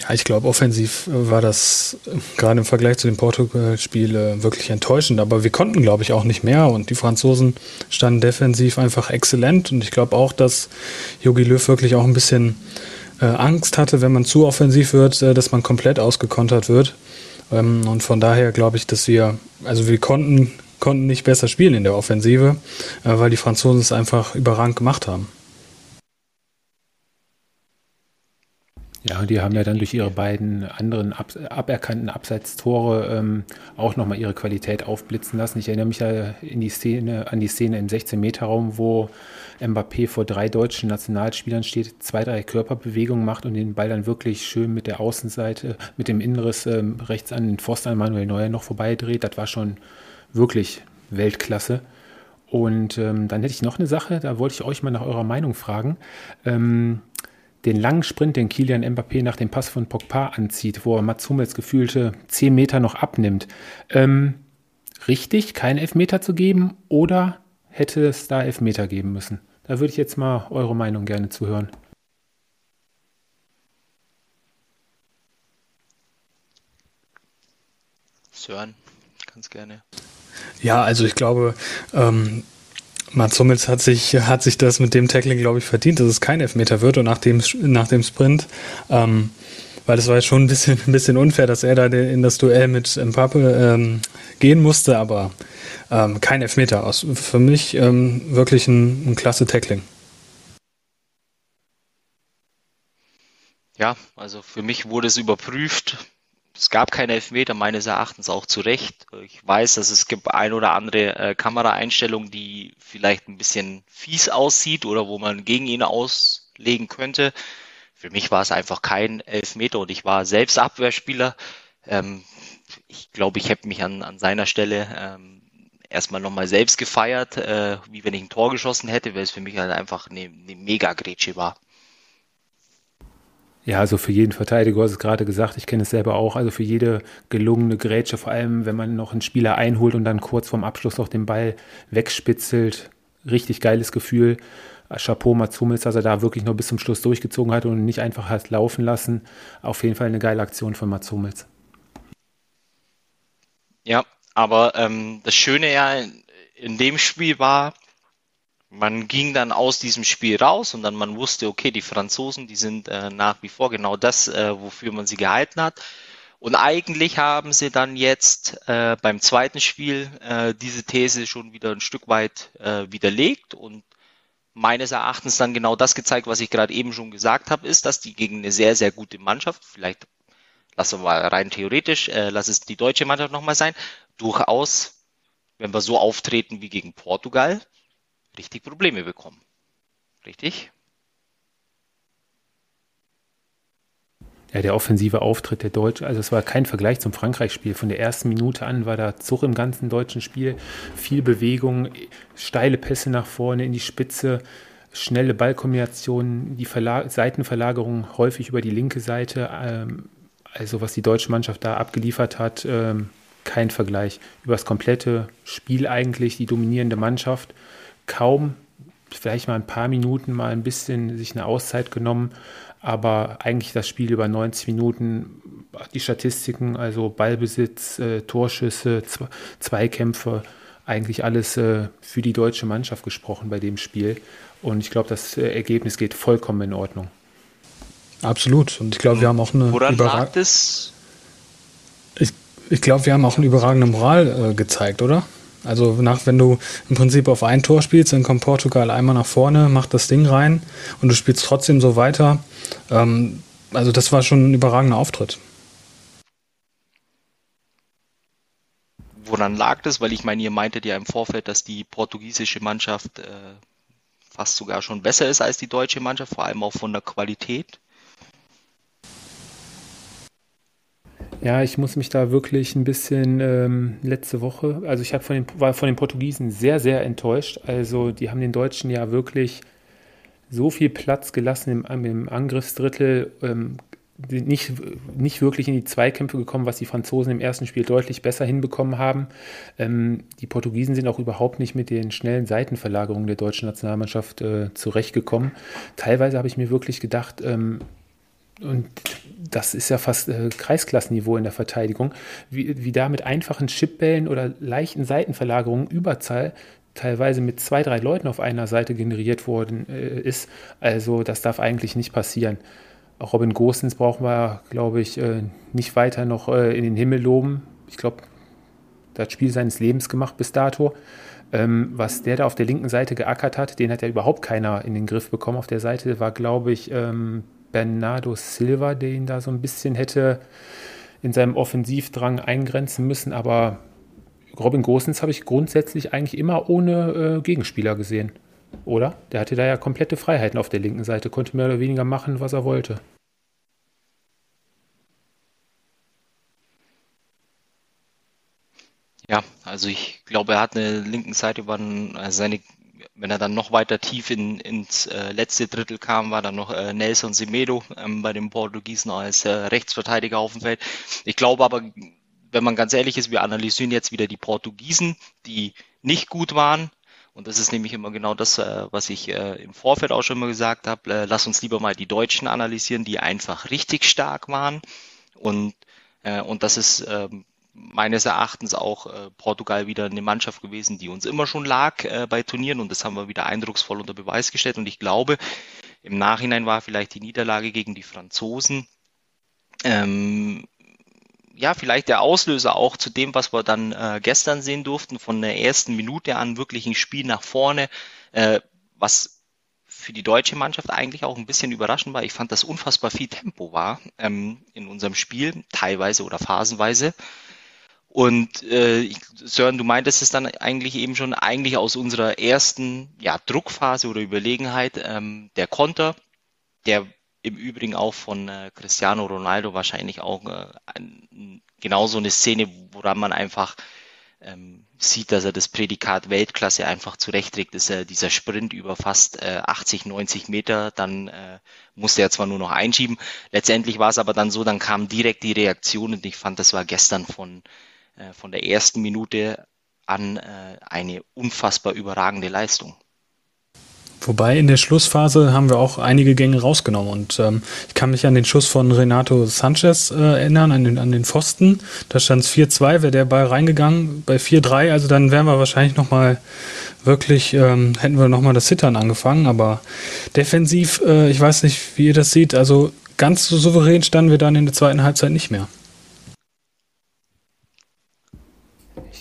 Ja, ich glaube, offensiv war das gerade im Vergleich zu dem Portugal-Spiel äh, wirklich enttäuschend. Aber wir konnten, glaube ich, auch nicht mehr. Und die Franzosen standen defensiv einfach exzellent. Und ich glaube auch, dass Jogi Löw wirklich auch ein bisschen äh, Angst hatte, wenn man zu offensiv wird, äh, dass man komplett ausgekontert wird. Ähm, und von daher glaube ich, dass wir, also wir konnten, konnten nicht besser spielen in der Offensive, weil die Franzosen es einfach überragend gemacht haben. Ja, die haben ja dann durch ihre beiden anderen ab, aberkannten Abseitstore ähm, auch nochmal ihre Qualität aufblitzen lassen. Ich erinnere mich ja in die Szene, an die Szene im 16-Meter-Raum, wo Mbappé vor drei deutschen Nationalspielern steht, zwei, drei Körperbewegungen macht und den Ball dann wirklich schön mit der Außenseite, mit dem Inneres ähm, rechts an den Pfosten an Manuel Neuer noch vorbeidreht. Das war schon wirklich Weltklasse. Und ähm, dann hätte ich noch eine Sache, da wollte ich euch mal nach eurer Meinung fragen. Ähm, den langen Sprint, den Kilian Mbappé nach dem Pass von Pogba anzieht, wo er Mats Hummels gefühlte 10 Meter noch abnimmt. Ähm, richtig, keinen Elfmeter zu geben oder hätte es da Elfmeter geben müssen? Da würde ich jetzt mal eure Meinung gerne zuhören. Sören, ganz gerne. Ja, also ich glaube, ähm, Mats Hummels hat sich, hat sich das mit dem Tackling, glaube ich, verdient, dass es kein Elfmeter wird und nach dem, nach dem Sprint, ähm, weil es war jetzt schon ein bisschen, ein bisschen unfair, dass er da in das Duell mit Mbappe ähm, gehen musste, aber ähm, kein Elfmeter aus. Für mich ähm, wirklich ein, ein klasse Tackling. Ja, also für mich wurde es überprüft es gab keine Elfmeter, meines Erachtens auch zu Recht. Ich weiß, dass es gibt ein oder andere äh, Kameraeinstellung, die vielleicht ein bisschen fies aussieht oder wo man gegen ihn auslegen könnte. Für mich war es einfach kein Elfmeter und ich war selbst Abwehrspieler. Ähm, ich glaube, ich hätte mich an, an seiner Stelle ähm, erstmal nochmal selbst gefeiert, äh, wie wenn ich ein Tor geschossen hätte, weil es für mich halt einfach eine, eine Mega-Grätsche war. Ja, also für jeden Verteidiger, hast es gerade gesagt, ich kenne es selber auch, also für jede gelungene Grätsche, vor allem wenn man noch einen Spieler einholt und dann kurz vorm Abschluss noch den Ball wegspitzelt, richtig geiles Gefühl. Chapeau Mats Hummels, dass er da wirklich noch bis zum Schluss durchgezogen hat und nicht einfach hat laufen lassen. Auf jeden Fall eine geile Aktion von Mats Hummels. Ja, aber ähm, das Schöne ja in dem Spiel war, man ging dann aus diesem Spiel raus und dann man wusste, okay, die Franzosen, die sind äh, nach wie vor genau das, äh, wofür man sie gehalten hat. Und eigentlich haben sie dann jetzt äh, beim zweiten Spiel äh, diese These schon wieder ein Stück weit äh, widerlegt und meines Erachtens dann genau das gezeigt, was ich gerade eben schon gesagt habe, ist, dass die gegen eine sehr, sehr gute Mannschaft, vielleicht lassen wir mal rein theoretisch, äh, lass es die deutsche Mannschaft nochmal sein, durchaus, wenn wir so auftreten wie gegen Portugal, richtig Probleme bekommen. Richtig? Ja, der offensive Auftritt der Deutschen, also es war kein Vergleich zum Frankreich-Spiel. Von der ersten Minute an war da Zug im ganzen deutschen Spiel, viel Bewegung, steile Pässe nach vorne in die Spitze, schnelle Ballkombinationen, die Verla Seitenverlagerung häufig über die linke Seite. Ähm, also was die deutsche Mannschaft da abgeliefert hat, ähm, kein Vergleich. Über das komplette Spiel eigentlich die dominierende Mannschaft kaum, vielleicht mal ein paar Minuten mal ein bisschen sich eine Auszeit genommen, aber eigentlich das Spiel über 90 Minuten, die Statistiken, also Ballbesitz, äh, Torschüsse, Zweikämpfe, eigentlich alles äh, für die deutsche Mannschaft gesprochen bei dem Spiel. Und ich glaube, das äh, Ergebnis geht vollkommen in Ordnung. Absolut. Und ich glaube, wir haben auch eine Woran lag? Ich, ich glaube, wir haben auch eine überragende Moral äh, gezeigt, oder? Also nach, wenn du im Prinzip auf ein Tor spielst, dann kommt Portugal einmal nach vorne, macht das Ding rein und du spielst trotzdem so weiter. Ähm, also das war schon ein überragender Auftritt. Woran lag das? Weil ich meine, ihr meintet ja im Vorfeld, dass die portugiesische Mannschaft äh, fast sogar schon besser ist als die deutsche Mannschaft, vor allem auch von der Qualität. Ja, ich muss mich da wirklich ein bisschen ähm, letzte Woche, also ich von den, war von den Portugiesen sehr, sehr enttäuscht. Also die haben den Deutschen ja wirklich so viel Platz gelassen im, im Angriffsdrittel, ähm, nicht, nicht wirklich in die Zweikämpfe gekommen, was die Franzosen im ersten Spiel deutlich besser hinbekommen haben. Ähm, die Portugiesen sind auch überhaupt nicht mit den schnellen Seitenverlagerungen der deutschen Nationalmannschaft äh, zurechtgekommen. Teilweise habe ich mir wirklich gedacht, ähm, und das ist ja fast äh, Kreisklassenniveau in der Verteidigung, wie, wie da mit einfachen Chipbällen oder leichten Seitenverlagerungen Überzahl teilweise mit zwei, drei Leuten auf einer Seite generiert worden äh, ist. Also das darf eigentlich nicht passieren. Auch Robin Gosens brauchen wir, glaube ich, äh, nicht weiter noch äh, in den Himmel loben. Ich glaube, das Spiel seines Lebens gemacht bis dato. Ähm, was der da auf der linken Seite geackert hat, den hat ja überhaupt keiner in den Griff bekommen. Auf der Seite war, glaube ich, ähm, Bernardo Silva, der ihn da so ein bisschen hätte in seinem Offensivdrang eingrenzen müssen. Aber Robin Gosens habe ich grundsätzlich eigentlich immer ohne äh, Gegenspieler gesehen. Oder? Der hatte da ja komplette Freiheiten auf der linken Seite, konnte mehr oder weniger machen, was er wollte. Ja, also ich glaube, er hat eine linken Seite, waren also seine, wenn er dann noch weiter tief in, ins äh, letzte Drittel kam, war dann noch äh, Nelson Semedo ähm, bei den Portugiesen als äh, Rechtsverteidiger auf dem Feld. Ich glaube aber, wenn man ganz ehrlich ist, wir analysieren jetzt wieder die Portugiesen, die nicht gut waren. Und das ist nämlich immer genau das, äh, was ich äh, im Vorfeld auch schon mal gesagt habe. Äh, lass uns lieber mal die Deutschen analysieren, die einfach richtig stark waren. Und, und das ist ähm, meines Erachtens auch äh, Portugal wieder eine Mannschaft gewesen, die uns immer schon lag äh, bei Turnieren und das haben wir wieder eindrucksvoll unter Beweis gestellt. Und ich glaube, im Nachhinein war vielleicht die Niederlage gegen die Franzosen ähm, ja vielleicht der Auslöser auch zu dem, was wir dann äh, gestern sehen durften, von der ersten Minute an wirklich ein Spiel nach vorne, äh, was für die deutsche Mannschaft eigentlich auch ein bisschen überraschend war. Ich fand, dass unfassbar viel Tempo war ähm, in unserem Spiel, teilweise oder phasenweise. Und äh, Sören, du meintest es dann eigentlich eben schon, eigentlich aus unserer ersten ja, Druckphase oder Überlegenheit, ähm, der Konter, der im Übrigen auch von äh, Cristiano Ronaldo wahrscheinlich auch äh, ein, genauso eine Szene, woran man einfach ähm, sieht, dass er das Prädikat Weltklasse einfach zurechtträgt, ist äh, dieser Sprint über fast äh, 80, 90 Meter, dann äh, musste er zwar nur noch einschieben, letztendlich war es aber dann so, dann kam direkt die Reaktion und ich fand, das war gestern von äh, von der ersten Minute an äh, eine unfassbar überragende Leistung. Wobei in der Schlussphase haben wir auch einige Gänge rausgenommen und ähm, ich kann mich an den Schuss von Renato Sanchez äh, erinnern, an den, an den Pfosten. Da stand es 4-2, wäre der Ball reingegangen bei 4-3, also dann wären wir wahrscheinlich nochmal wirklich, ähm, hätten wir nochmal das Zittern angefangen, aber defensiv, äh, ich weiß nicht, wie ihr das seht, also ganz so souverän standen wir dann in der zweiten Halbzeit nicht mehr.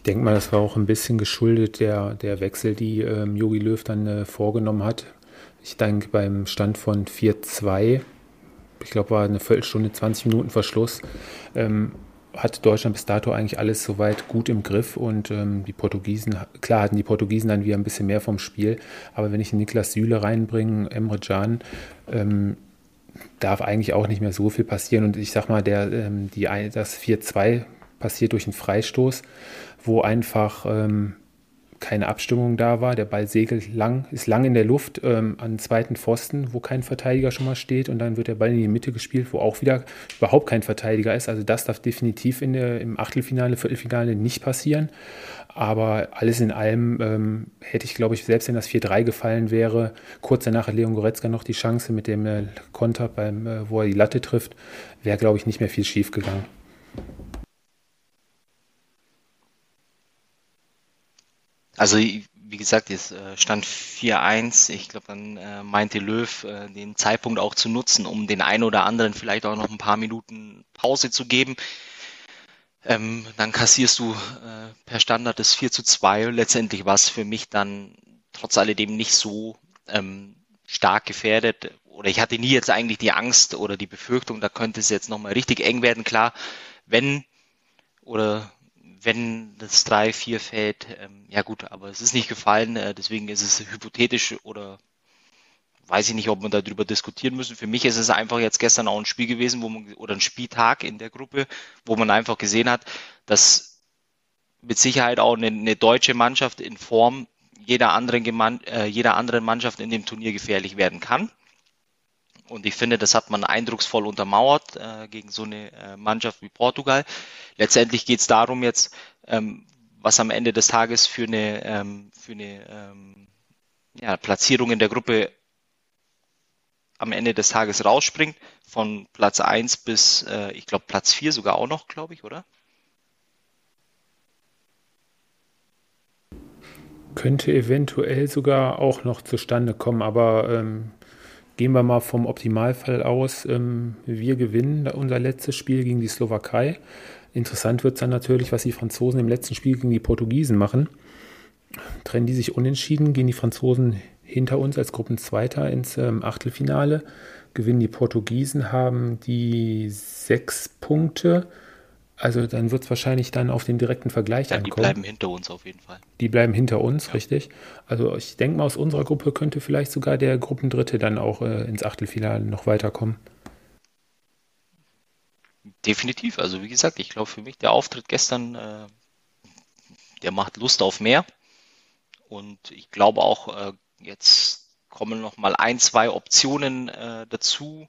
Ich denke mal, das war auch ein bisschen geschuldet der, der Wechsel, die ähm, Jogi Löw dann äh, vorgenommen hat. Ich denke, beim Stand von 4-2, ich glaube, war eine Viertelstunde, 20 Minuten Verschluss, ähm, hat Deutschland bis dato eigentlich alles soweit gut im Griff und ähm, die Portugiesen, klar hatten die Portugiesen dann wieder ein bisschen mehr vom Spiel, aber wenn ich Niklas Süle reinbringe, Emre Can, ähm, darf eigentlich auch nicht mehr so viel passieren und ich sag mal, der, ähm, die, das 4-2 passiert durch einen Freistoß wo einfach ähm, keine Abstimmung da war. Der Ball segelt lang, ist lang in der Luft ähm, an zweiten Pfosten, wo kein Verteidiger schon mal steht und dann wird der Ball in die Mitte gespielt, wo auch wieder überhaupt kein Verteidiger ist. Also das darf definitiv in der, im Achtelfinale, Viertelfinale nicht passieren. Aber alles in allem ähm, hätte ich, glaube ich, selbst wenn das 4-3 gefallen wäre, kurz danach hat Leon Goretzka noch die Chance mit dem äh, Konter, beim, äh, wo er die Latte trifft, wäre, glaube ich, nicht mehr viel schief gegangen. Also wie gesagt, jetzt äh, stand 4-1. Ich glaube, dann äh, meinte Löw, äh, den Zeitpunkt auch zu nutzen, um den einen oder anderen vielleicht auch noch ein paar Minuten Pause zu geben. Ähm, dann kassierst du äh, per Standard das 4 zu 2. Letztendlich war es für mich dann trotz alledem nicht so ähm, stark gefährdet. Oder ich hatte nie jetzt eigentlich die Angst oder die Befürchtung, da könnte es jetzt nochmal richtig eng werden. Klar, wenn oder wenn das 3-4 fällt, ähm, ja gut, aber es ist nicht gefallen, äh, deswegen ist es hypothetisch oder weiß ich nicht, ob man darüber diskutieren müssen. Für mich ist es einfach jetzt gestern auch ein Spiel gewesen, wo man, oder ein Spieltag in der Gruppe, wo man einfach gesehen hat, dass mit Sicherheit auch eine, eine deutsche Mannschaft in Form jeder anderen, äh, jeder anderen Mannschaft in dem Turnier gefährlich werden kann. Und ich finde, das hat man eindrucksvoll untermauert äh, gegen so eine äh, Mannschaft wie Portugal. Letztendlich geht es darum jetzt, ähm, was am Ende des Tages für eine, ähm, für eine ähm, ja, Platzierung in der Gruppe am Ende des Tages rausspringt. Von Platz 1 bis, äh, ich glaube, Platz 4 sogar auch noch, glaube ich, oder? Könnte eventuell sogar auch noch zustande kommen, aber ähm, Gehen wir mal vom Optimalfall aus. Ähm, wir gewinnen unser letztes Spiel gegen die Slowakei. Interessant wird es dann natürlich, was die Franzosen im letzten Spiel gegen die Portugiesen machen. Trennen die sich unentschieden, gehen die Franzosen hinter uns als Gruppenzweiter ins ähm, Achtelfinale. gewinnen die Portugiesen, haben die sechs Punkte. Also dann wird es wahrscheinlich dann auf den direkten Vergleich ja, ankommen. Die bleiben hinter uns auf jeden Fall. Die bleiben hinter uns, ja. richtig. Also ich denke mal, aus unserer Gruppe könnte vielleicht sogar der Gruppendritte dann auch äh, ins Achtelfinale noch weiterkommen. Definitiv. Also wie gesagt, ich glaube für mich der Auftritt gestern, äh, der macht Lust auf mehr. Und ich glaube auch, äh, jetzt kommen noch mal ein, zwei Optionen äh, dazu,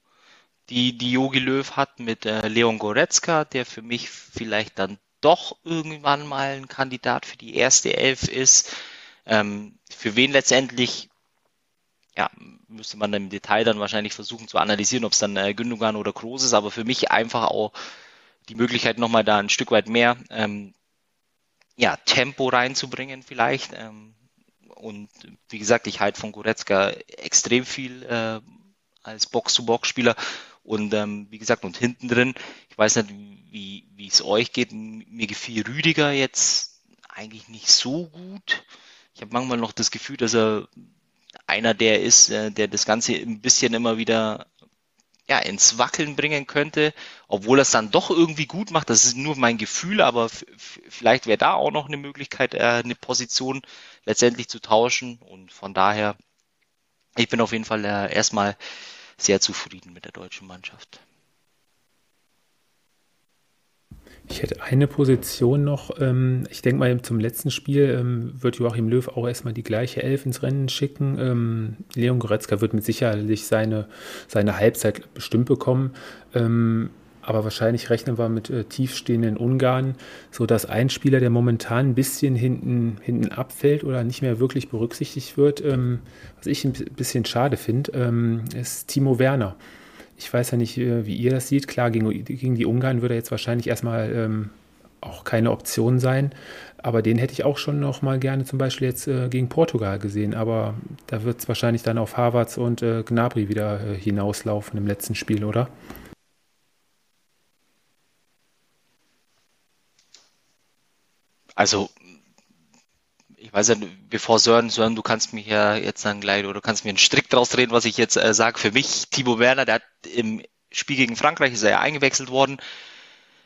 die die Yogi Löw hat mit äh, Leon Goretzka, der für mich vielleicht dann doch irgendwann mal ein Kandidat für die erste Elf ist. Ähm, für wen letztendlich, ja, müsste man im Detail dann wahrscheinlich versuchen zu analysieren, ob es dann äh, Gündogan oder Groß ist, aber für mich einfach auch die Möglichkeit nochmal da ein Stück weit mehr ähm, ja, Tempo reinzubringen vielleicht. Ähm, und wie gesagt, ich halte von Goretzka extrem viel äh, als Box-to-Box-Spieler. Und ähm, wie gesagt, und hinten drin, ich weiß nicht, wie, wie es euch geht, mir gefiel Rüdiger jetzt eigentlich nicht so gut. Ich habe manchmal noch das Gefühl, dass er einer der ist, äh, der das Ganze ein bisschen immer wieder ja, ins Wackeln bringen könnte, obwohl er es dann doch irgendwie gut macht. Das ist nur mein Gefühl, aber vielleicht wäre da auch noch eine Möglichkeit, äh, eine Position letztendlich zu tauschen. Und von daher, ich bin auf jeden Fall äh, erstmal sehr zufrieden mit der deutschen Mannschaft. Ich hätte eine Position noch. Ähm, ich denke mal, zum letzten Spiel ähm, wird Joachim Löw auch erstmal die gleiche Elf ins Rennen schicken. Ähm, Leon Goretzka wird mit Sicherheit seine, seine Halbzeit bestimmt bekommen. Aber wahrscheinlich rechnen wir mit äh, tiefstehenden Ungarn, sodass ein Spieler, der momentan ein bisschen hinten, hinten abfällt oder nicht mehr wirklich berücksichtigt wird, was ich ein bisschen schade finde, ist Timo Werner ich weiß ja nicht, äh, wie ihr das seht. Klar, gegen, gegen die Ungarn würde er jetzt wahrscheinlich erstmal ähm, auch keine Option sein. Aber den hätte ich auch schon noch mal gerne zum Beispiel jetzt äh, gegen Portugal gesehen. Aber da wird es wahrscheinlich dann auf Harvards und äh, Gnabry wieder äh, hinauslaufen im letzten Spiel, oder? Also ich weiß ja, bevor Sören, Sören, du kannst mich ja jetzt dann gleich, oder du kannst mir einen Strick draus drehen, was ich jetzt äh, sage. Für mich, Timo Werner, der hat im Spiel gegen Frankreich, ist er ja eingewechselt worden,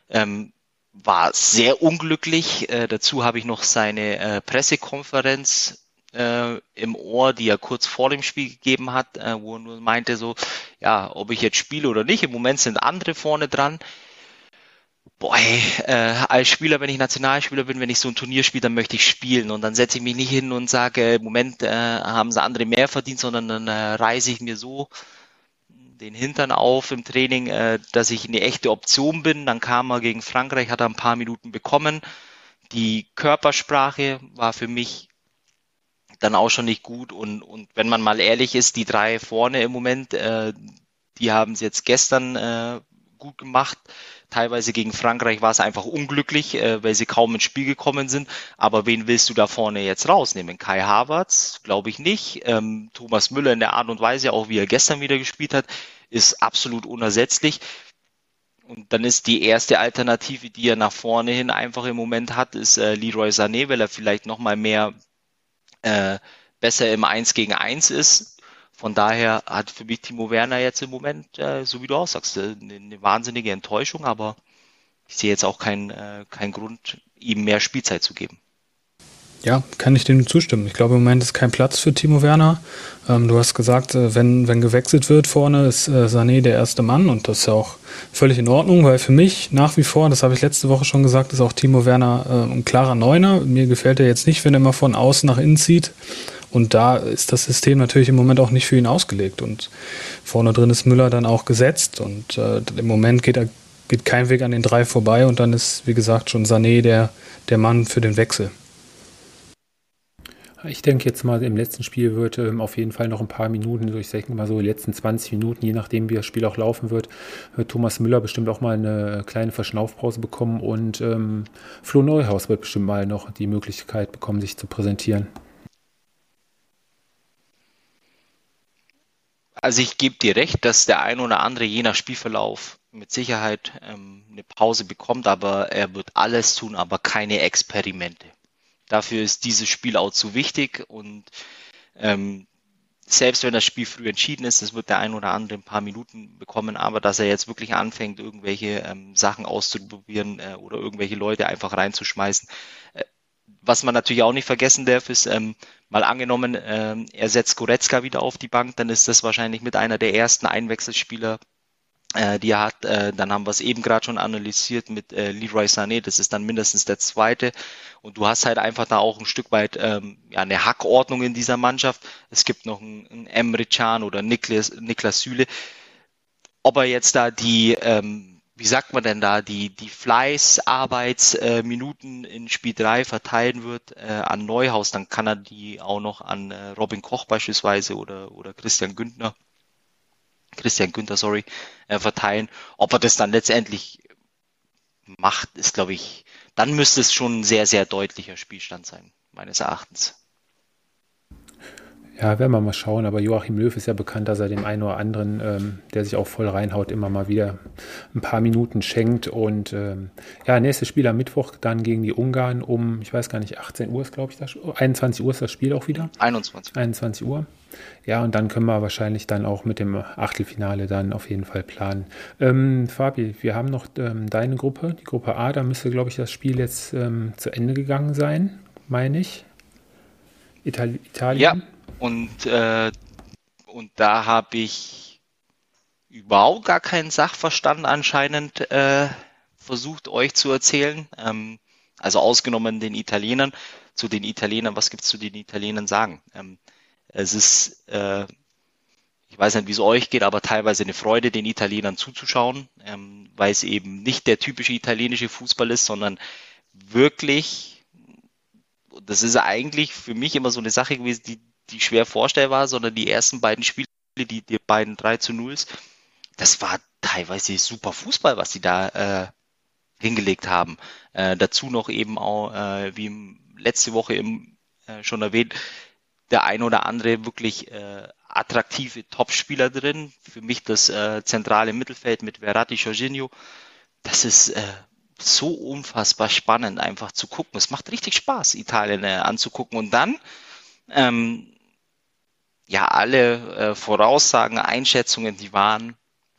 ähm, war sehr unglücklich. Äh, dazu habe ich noch seine äh, Pressekonferenz äh, im Ohr, die er kurz vor dem Spiel gegeben hat, äh, wo er nur meinte so, ja, ob ich jetzt spiele oder nicht. Im Moment sind andere vorne dran boah, ey, äh, als Spieler, wenn ich Nationalspieler bin, wenn ich so ein Turnier spiele, dann möchte ich spielen und dann setze ich mich nicht hin und sage, im Moment äh, haben sie andere mehr verdient, sondern dann äh, reiße ich mir so den Hintern auf im Training, äh, dass ich eine echte Option bin. Dann kam er gegen Frankreich, hat er ein paar Minuten bekommen. Die Körpersprache war für mich dann auch schon nicht gut und, und wenn man mal ehrlich ist, die drei vorne im Moment, äh, die haben es jetzt gestern äh, gut gemacht Teilweise gegen Frankreich war es einfach unglücklich, äh, weil sie kaum ins Spiel gekommen sind. Aber wen willst du da vorne jetzt rausnehmen? Kai Havertz? Glaube ich nicht. Ähm, Thomas Müller in der Art und Weise, auch wie er gestern wieder gespielt hat, ist absolut unersetzlich. Und dann ist die erste Alternative, die er nach vorne hin einfach im Moment hat, ist äh, Leroy Sané, weil er vielleicht nochmal mehr äh, besser im 1 gegen 1 ist von daher hat für mich Timo Werner jetzt im Moment, äh, so wie du auch sagst, äh, eine, eine wahnsinnige Enttäuschung, aber ich sehe jetzt auch keinen äh, keinen Grund, ihm mehr Spielzeit zu geben. Ja, kann ich dem zustimmen. Ich glaube, im Moment ist kein Platz für Timo Werner. Ähm, du hast gesagt, äh, wenn, wenn gewechselt wird vorne, ist äh, Sané der erste Mann und das ist ja auch völlig in Ordnung, weil für mich nach wie vor, das habe ich letzte Woche schon gesagt, ist auch Timo Werner äh, ein klarer Neuner. Mir gefällt er jetzt nicht, wenn er immer von außen nach innen zieht. Und da ist das System natürlich im Moment auch nicht für ihn ausgelegt. Und vorne drin ist Müller dann auch gesetzt. Und äh, im Moment geht, er, geht kein Weg an den drei vorbei. Und dann ist, wie gesagt, schon Sané der, der Mann für den Wechsel. Ich denke jetzt mal, im letzten Spiel wird ähm, auf jeden Fall noch ein paar Minuten, ich denke mal so die letzten 20 Minuten, je nachdem wie das Spiel auch laufen wird, wird Thomas Müller bestimmt auch mal eine kleine Verschnaufpause bekommen und ähm, Flo Neuhaus wird bestimmt mal noch die Möglichkeit bekommen, sich zu präsentieren. Also ich gebe dir recht, dass der ein oder andere je nach Spielverlauf mit Sicherheit ähm, eine Pause bekommt, aber er wird alles tun, aber keine Experimente. Dafür ist dieses Spiel auch zu wichtig und ähm, selbst wenn das Spiel früh entschieden ist, das wird der ein oder andere ein paar Minuten bekommen, aber dass er jetzt wirklich anfängt, irgendwelche ähm, Sachen auszuprobieren äh, oder irgendwelche Leute einfach reinzuschmeißen. Äh, was man natürlich auch nicht vergessen darf, ist, ähm, mal angenommen, ähm, er setzt Goretzka wieder auf die Bank, dann ist das wahrscheinlich mit einer der ersten Einwechselspieler äh, die hat, äh, dann haben wir es eben gerade schon analysiert mit äh, Leroy Sané, das ist dann mindestens der zweite. Und du hast halt einfach da auch ein Stück weit ähm, ja, eine Hackordnung in dieser Mannschaft. Es gibt noch einen, einen Emre Can oder Niklas, Niklas Süle. Ob er jetzt da die, ähm, wie sagt man denn da, die, die Fleißarbeitsminuten äh, in Spiel 3 verteilen wird äh, an Neuhaus, dann kann er die auch noch an äh, Robin Koch beispielsweise oder, oder Christian Güntner Christian Günther, sorry, äh, verteilen. Ob er das dann letztendlich macht, ist, glaube ich, dann müsste es schon ein sehr, sehr deutlicher Spielstand sein, meines Erachtens. Ja, werden wir mal schauen. Aber Joachim Löw ist ja bekannt, dass er dem einen oder anderen, ähm, der sich auch voll reinhaut, immer mal wieder ein paar Minuten schenkt. Und ähm, ja, nächstes Spiel am Mittwoch dann gegen die Ungarn um, ich weiß gar nicht, 18 Uhr ist, glaube ich, das, 21 Uhr ist das Spiel auch wieder. 21. 21 Uhr. Ja, und dann können wir wahrscheinlich dann auch mit dem Achtelfinale dann auf jeden Fall planen. Ähm, Fabi, wir haben noch ähm, deine Gruppe, die Gruppe A, da müsste, glaube ich, das Spiel jetzt ähm, zu Ende gegangen sein, meine ich. Itali Italien. Ja, und, äh, und da habe ich überhaupt gar keinen Sachverstand anscheinend äh, versucht euch zu erzählen. Ähm, also ausgenommen den Italienern. Zu den Italienern, was gibt es zu den Italienern sagen? Ähm, es ist, äh, ich weiß nicht, wie es euch geht, aber teilweise eine Freude, den Italienern zuzuschauen, ähm, weil es eben nicht der typische italienische Fußball ist, sondern wirklich, das ist eigentlich für mich immer so eine Sache gewesen, die, die schwer vorstellbar, sondern die ersten beiden Spiele, die, die beiden 3 zu 0 das war teilweise super Fußball, was sie da äh, hingelegt haben. Äh, dazu noch eben auch, äh, wie letzte Woche im, äh, schon erwähnt, der ein oder andere wirklich äh, attraktive Topspieler drin. Für mich das äh, zentrale Mittelfeld mit Verratti, Jorginho. Das ist äh, so unfassbar spannend, einfach zu gucken. Es macht richtig Spaß, Italien äh, anzugucken. Und dann, ähm, ja, alle äh, Voraussagen, Einschätzungen, die waren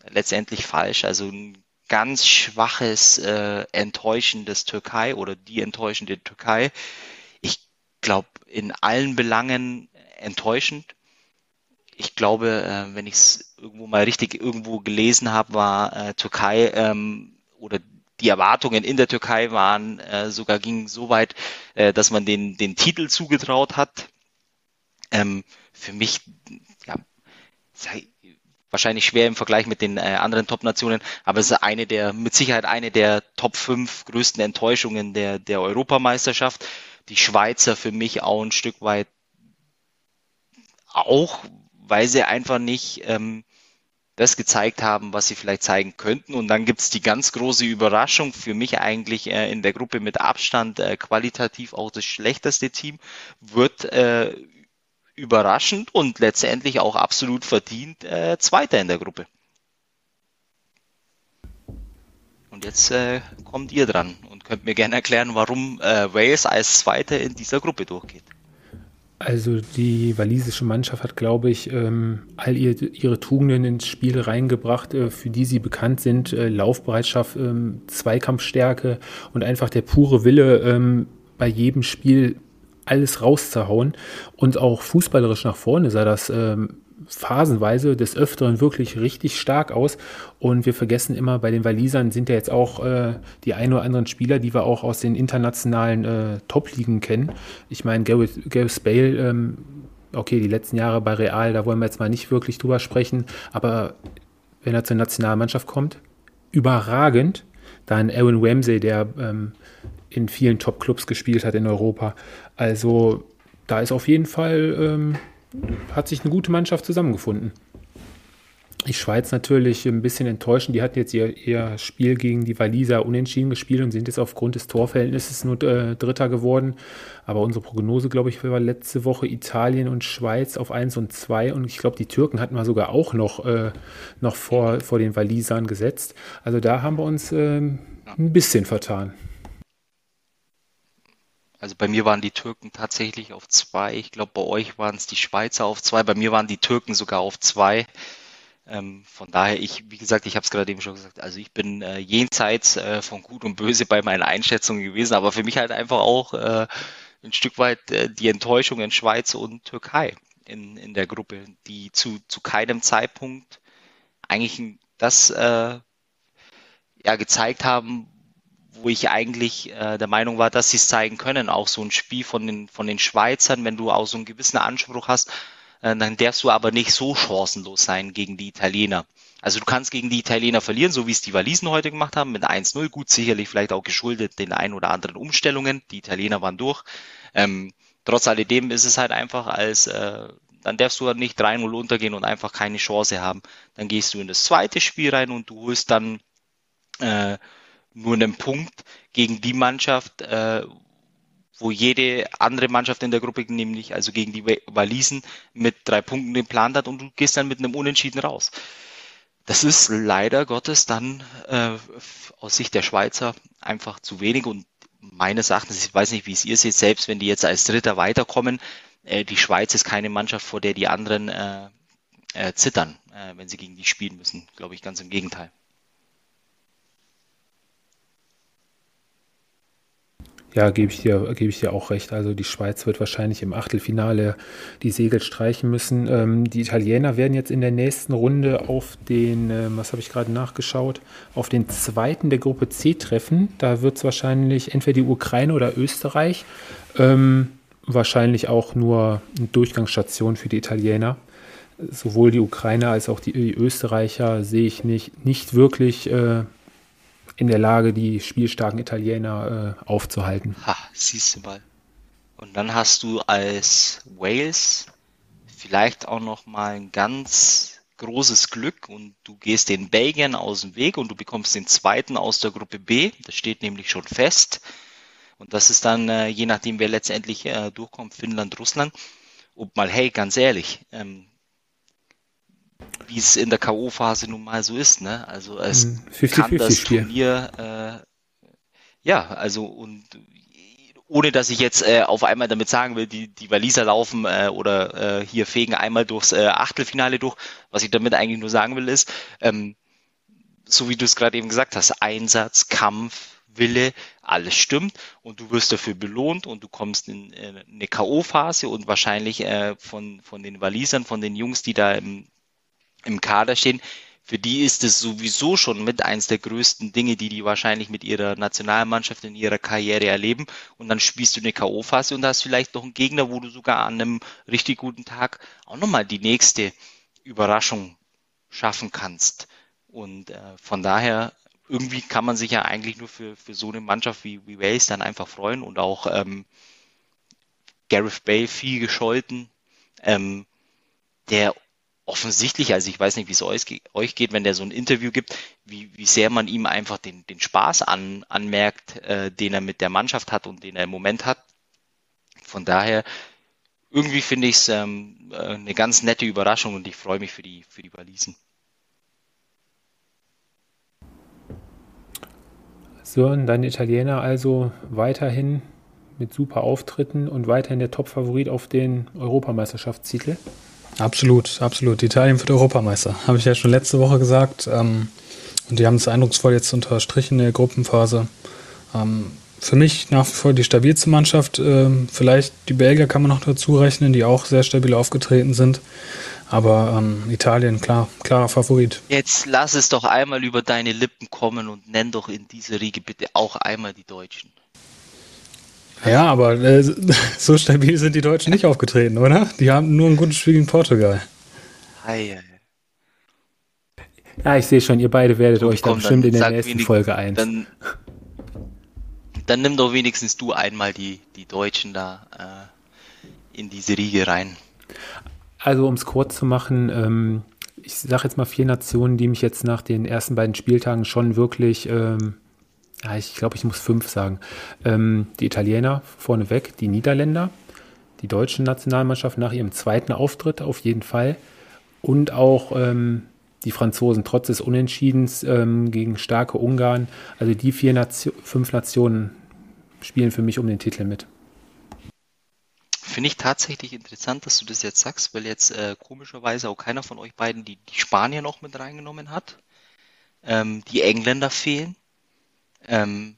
letztendlich falsch. Also ein ganz schwaches, äh, enttäuschendes Türkei oder die enttäuschende Türkei. Ich glaube, in allen Belangen enttäuschend. Ich glaube, äh, wenn ich es irgendwo mal richtig irgendwo gelesen habe, war äh, Türkei ähm, oder die Erwartungen in der Türkei waren äh, sogar gingen so weit, äh, dass man den den Titel zugetraut hat. Ähm, für mich ja, wahrscheinlich schwer im Vergleich mit den äh, anderen Top-Nationen, aber es ist eine der mit Sicherheit eine der Top 5 größten Enttäuschungen der der Europameisterschaft die Schweizer für mich auch ein Stück weit auch, weil sie einfach nicht ähm, das gezeigt haben, was sie vielleicht zeigen könnten. Und dann gibt's die ganz große Überraschung, für mich eigentlich äh, in der Gruppe mit Abstand äh, qualitativ auch das schlechteste Team, wird äh, überraschend und letztendlich auch absolut verdient äh, Zweiter in der Gruppe. Und jetzt äh, kommt ihr dran und könnt mir gerne erklären, warum äh, Wales als Zweiter in dieser Gruppe durchgeht. Also die walisische Mannschaft hat, glaube ich, ähm, all ihr, ihre Tugenden ins Spiel reingebracht, äh, für die sie bekannt sind. Äh, Laufbereitschaft, ähm, Zweikampfstärke und einfach der pure Wille, ähm, bei jedem Spiel alles rauszuhauen. Und auch fußballerisch nach vorne sah das ähm, phasenweise des Öfteren wirklich richtig stark aus. Und wir vergessen immer, bei den Walisern sind ja jetzt auch äh, die ein oder anderen Spieler, die wir auch aus den internationalen äh, Top-Ligen kennen. Ich meine, Gareth, Gareth Bale, ähm, okay, die letzten Jahre bei Real, da wollen wir jetzt mal nicht wirklich drüber sprechen, aber wenn er zur Nationalmannschaft kommt, überragend. Dann Aaron Ramsey, der ähm, in vielen Top-Clubs gespielt hat in Europa. Also da ist auf jeden Fall ähm, hat sich eine gute Mannschaft zusammengefunden. Die Schweiz natürlich ein bisschen enttäuschend. Die hatten jetzt ihr, ihr Spiel gegen die Waliser unentschieden gespielt und sind jetzt aufgrund des Torverhältnisses nur äh, Dritter geworden. Aber unsere Prognose, glaube ich, war letzte Woche Italien und Schweiz auf 1 und 2. Und ich glaube, die Türken hatten wir sogar auch noch, äh, noch vor, vor den Walisern gesetzt. Also da haben wir uns äh, ein bisschen vertan. Also bei mir waren die Türken tatsächlich auf zwei. Ich glaube, bei euch waren es die Schweizer auf zwei. Bei mir waren die Türken sogar auf zwei. Ähm, von daher, ich, wie gesagt, ich habe es gerade eben schon gesagt, also ich bin äh, jenseits äh, von Gut und Böse bei meinen Einschätzungen gewesen, aber für mich halt einfach auch äh, ein Stück weit äh, die Enttäuschung in Schweiz und Türkei in, in der Gruppe, die zu, zu keinem Zeitpunkt eigentlich das äh, ja, gezeigt haben, wo ich eigentlich äh, der Meinung war, dass sie es zeigen können. Auch so ein Spiel von den, von den Schweizern, wenn du auch so einen gewissen Anspruch hast, äh, dann darfst du aber nicht so chancenlos sein gegen die Italiener. Also du kannst gegen die Italiener verlieren, so wie es die Walisen heute gemacht haben, mit 1-0. Gut, sicherlich vielleicht auch geschuldet den ein oder anderen Umstellungen. Die Italiener waren durch. Ähm, trotz alledem ist es halt einfach als, äh, dann darfst du halt nicht 3-0 untergehen und einfach keine Chance haben. Dann gehst du in das zweite Spiel rein und du holst dann äh, nur einen Punkt gegen die Mannschaft, äh, wo jede andere Mannschaft in der Gruppe, nämlich also gegen die Walisen, mit drei Punkten den Plan hat und du gehst dann mit einem Unentschieden raus. Das ist leider Gottes dann äh, aus Sicht der Schweizer einfach zu wenig und meines Erachtens, ich weiß nicht, wie es ihr seht, selbst wenn die jetzt als Dritter weiterkommen, äh, die Schweiz ist keine Mannschaft, vor der die anderen äh, äh, zittern, äh, wenn sie gegen die spielen müssen. Glaube ich, ganz im Gegenteil. Ja, gebe ich, dir, gebe ich dir auch recht. Also die Schweiz wird wahrscheinlich im Achtelfinale die Segel streichen müssen. Ähm, die Italiener werden jetzt in der nächsten Runde auf den, äh, was habe ich gerade nachgeschaut, auf den zweiten der Gruppe C treffen. Da wird es wahrscheinlich entweder die Ukraine oder Österreich. Ähm, wahrscheinlich auch nur eine Durchgangsstation für die Italiener. Sowohl die Ukrainer als auch die, Österreicher sehe ich nicht, nicht wirklich. Äh, in der Lage, die spielstarken Italiener äh, aufzuhalten. Ha, siehst du mal. Und dann hast du als Wales vielleicht auch noch mal ein ganz großes Glück und du gehst den Belgiern aus dem Weg und du bekommst den zweiten aus der Gruppe B. Das steht nämlich schon fest. Und das ist dann, äh, je nachdem, wer letztendlich äh, durchkommt, Finnland, Russland. Ob mal, hey, ganz ehrlich, ähm, wie es in der K.O.-Phase nun mal so ist, ne? Also es 50 hm, kann 50 das. Turnier äh, ja, also und ohne dass ich jetzt äh, auf einmal damit sagen will, die, die Waliser laufen äh, oder äh, hier fegen einmal durchs äh, Achtelfinale durch. Was ich damit eigentlich nur sagen will, ist, ähm, so wie du es gerade eben gesagt hast, Einsatz, Kampf, Wille, alles stimmt und du wirst dafür belohnt und du kommst in, in äh, eine K.O.-Phase und wahrscheinlich äh, von, von den Walisern, von den Jungs, die da im im Kader stehen, für die ist es sowieso schon mit eins der größten Dinge, die die wahrscheinlich mit ihrer Nationalmannschaft in ihrer Karriere erleben. Und dann spielst du eine K.O.-Phase und hast vielleicht noch einen Gegner, wo du sogar an einem richtig guten Tag auch nochmal die nächste Überraschung schaffen kannst. Und äh, von daher, irgendwie kann man sich ja eigentlich nur für, für so eine Mannschaft wie, wie Wales dann einfach freuen und auch ähm, Gareth Bale viel gescholten, ähm, der offensichtlich, also ich weiß nicht, wie es euch geht, wenn der so ein Interview gibt, wie, wie sehr man ihm einfach den, den Spaß an, anmerkt, äh, den er mit der Mannschaft hat und den er im Moment hat. Von daher, irgendwie finde ich es ähm, äh, eine ganz nette Überraschung und ich freue mich für die, für die Walisen. So, und dann Italiener also weiterhin mit super Auftritten und weiterhin der Top-Favorit auf den Europameisterschaftstitel. Absolut, absolut. Italien wird Europameister. Habe ich ja schon letzte Woche gesagt. Ähm, und die haben es eindrucksvoll jetzt unterstrichen in der Gruppenphase. Ähm, für mich nach wie vor die stabilste Mannschaft. Ähm, vielleicht die Belgier kann man noch dazu rechnen, die auch sehr stabil aufgetreten sind. Aber ähm, Italien, klar, klarer Favorit. Jetzt lass es doch einmal über deine Lippen kommen und nenn doch in dieser Riege bitte auch einmal die Deutschen. Ja, aber äh, (laughs) so stabil sind die Deutschen nicht aufgetreten, oder? Die haben nur ein gutes Spiel gegen Portugal. Hi, hi. Ja, ich sehe schon, ihr beide werdet Gut, euch komm, dann bestimmt in der nächsten wenig, Folge ein. Dann, dann, nimm doch wenigstens du einmal die, die Deutschen da äh, in diese Riege rein. Also, um es kurz zu machen, ähm, ich sage jetzt mal vier Nationen, die mich jetzt nach den ersten beiden Spieltagen schon wirklich ähm, ja, ich glaube, ich muss fünf sagen. Ähm, die Italiener vorneweg, die Niederländer, die deutsche Nationalmannschaft nach ihrem zweiten Auftritt auf jeden Fall und auch ähm, die Franzosen trotz des Unentschiedens ähm, gegen starke Ungarn. Also die vier Nation, fünf Nationen spielen für mich um den Titel mit. finde ich tatsächlich interessant, dass du das jetzt sagst, weil jetzt äh, komischerweise auch keiner von euch beiden die, die Spanier noch mit reingenommen hat. Ähm, die Engländer fehlen. Ähm,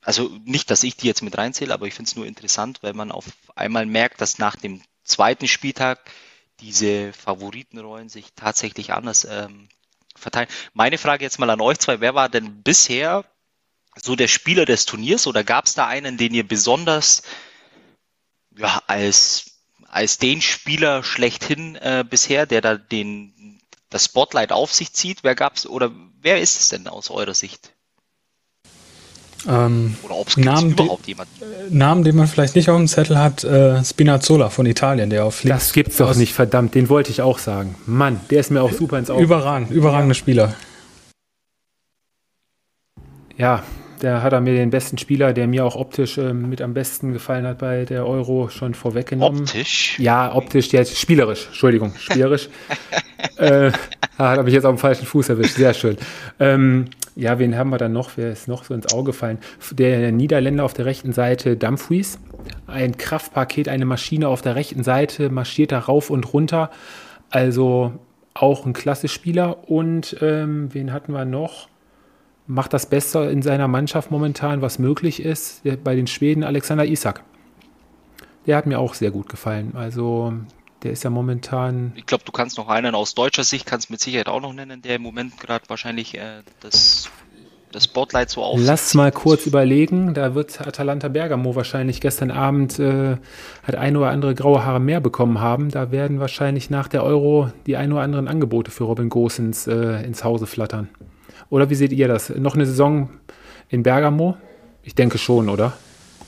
also nicht, dass ich die jetzt mit reinzähle, aber ich finde es nur interessant, weil man auf einmal merkt, dass nach dem zweiten Spieltag diese Favoritenrollen sich tatsächlich anders ähm, verteilen. Meine Frage jetzt mal an euch zwei, wer war denn bisher so der Spieler des Turniers oder gab es da einen, den ihr besonders ja, als, als den Spieler schlechthin äh, bisher, der da den, das Spotlight auf sich zieht? Wer gab's oder wer ist es denn aus eurer Sicht? Ähm, Oder ob es überhaupt jemanden äh, Namen, den man vielleicht nicht auf dem Zettel hat, äh, Spinazzola von Italien, der auf links. Das gibt's doch nicht, verdammt, den wollte ich auch sagen. Mann, der ist mir auch super ins Auge. Überragend, überragender Spieler. Ja, der hat er mir den besten Spieler, der mir auch optisch äh, mit am besten gefallen hat bei der Euro, schon vorweggenommen. Optisch? Ja, optisch, jetzt spielerisch, Entschuldigung, spielerisch. (laughs) äh, da habe ich jetzt auf dem falschen Fuß erwischt, sehr schön. Ähm, ja, wen haben wir dann noch? Wer ist noch so ins Auge gefallen? Der Niederländer auf der rechten Seite, Dumfries. Ein Kraftpaket, eine Maschine auf der rechten Seite, marschiert da rauf und runter. Also auch ein klasse Spieler. Und ähm, wen hatten wir noch? Macht das Beste in seiner Mannschaft momentan, was möglich ist. bei den Schweden Alexander Isak. Der hat mir auch sehr gut gefallen. Also der ist ja momentan. Ich glaube, du kannst noch einen aus deutscher Sicht, kannst mit Sicherheit auch noch nennen, der im Moment gerade wahrscheinlich äh, das, das Spotlight so auf. Lass mal kurz überlegen. Da wird Atalanta Bergamo wahrscheinlich gestern Abend äh, hat ein oder andere graue Haare mehr bekommen haben. Da werden wahrscheinlich nach der Euro die ein oder anderen Angebote für Robin Gosens äh, ins Hause flattern. Oder wie seht ihr das? Noch eine Saison in Bergamo? Ich denke schon, oder?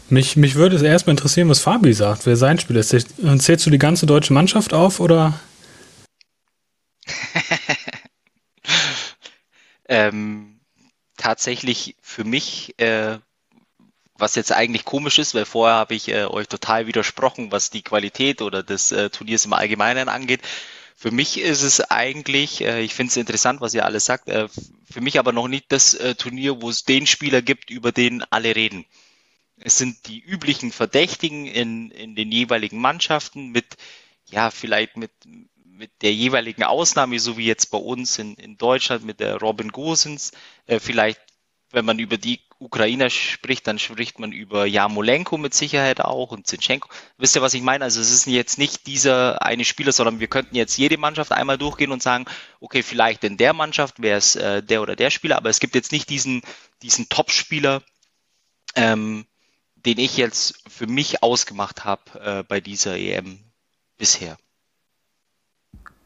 Mich, mich würde es erstmal interessieren, was Fabi sagt, wer sein Spieler ist. Zählst du die ganze deutsche Mannschaft auf oder? (laughs) ähm, tatsächlich für mich, äh, was jetzt eigentlich komisch ist, weil vorher habe ich äh, euch total widersprochen, was die Qualität oder des äh, Turniers im Allgemeinen angeht. Für mich ist es eigentlich, äh, ich finde es interessant, was ihr alles sagt, äh, für mich aber noch nicht das äh, Turnier, wo es den Spieler gibt, über den alle reden. Es sind die üblichen Verdächtigen in, in den jeweiligen Mannschaften mit, ja, vielleicht mit, mit der jeweiligen Ausnahme, so wie jetzt bei uns in, in Deutschland mit der Robin Gosens. Äh, vielleicht, wenn man über die Ukrainer spricht, dann spricht man über Jamolenko mit Sicherheit auch und Zinchenko. Wisst ihr, was ich meine? Also es ist jetzt nicht dieser eine Spieler, sondern wir könnten jetzt jede Mannschaft einmal durchgehen und sagen, okay, vielleicht in der Mannschaft wäre es äh, der oder der Spieler, aber es gibt jetzt nicht diesen, diesen Top-Spieler, ähm, den ich jetzt für mich ausgemacht habe äh, bei dieser EM bisher.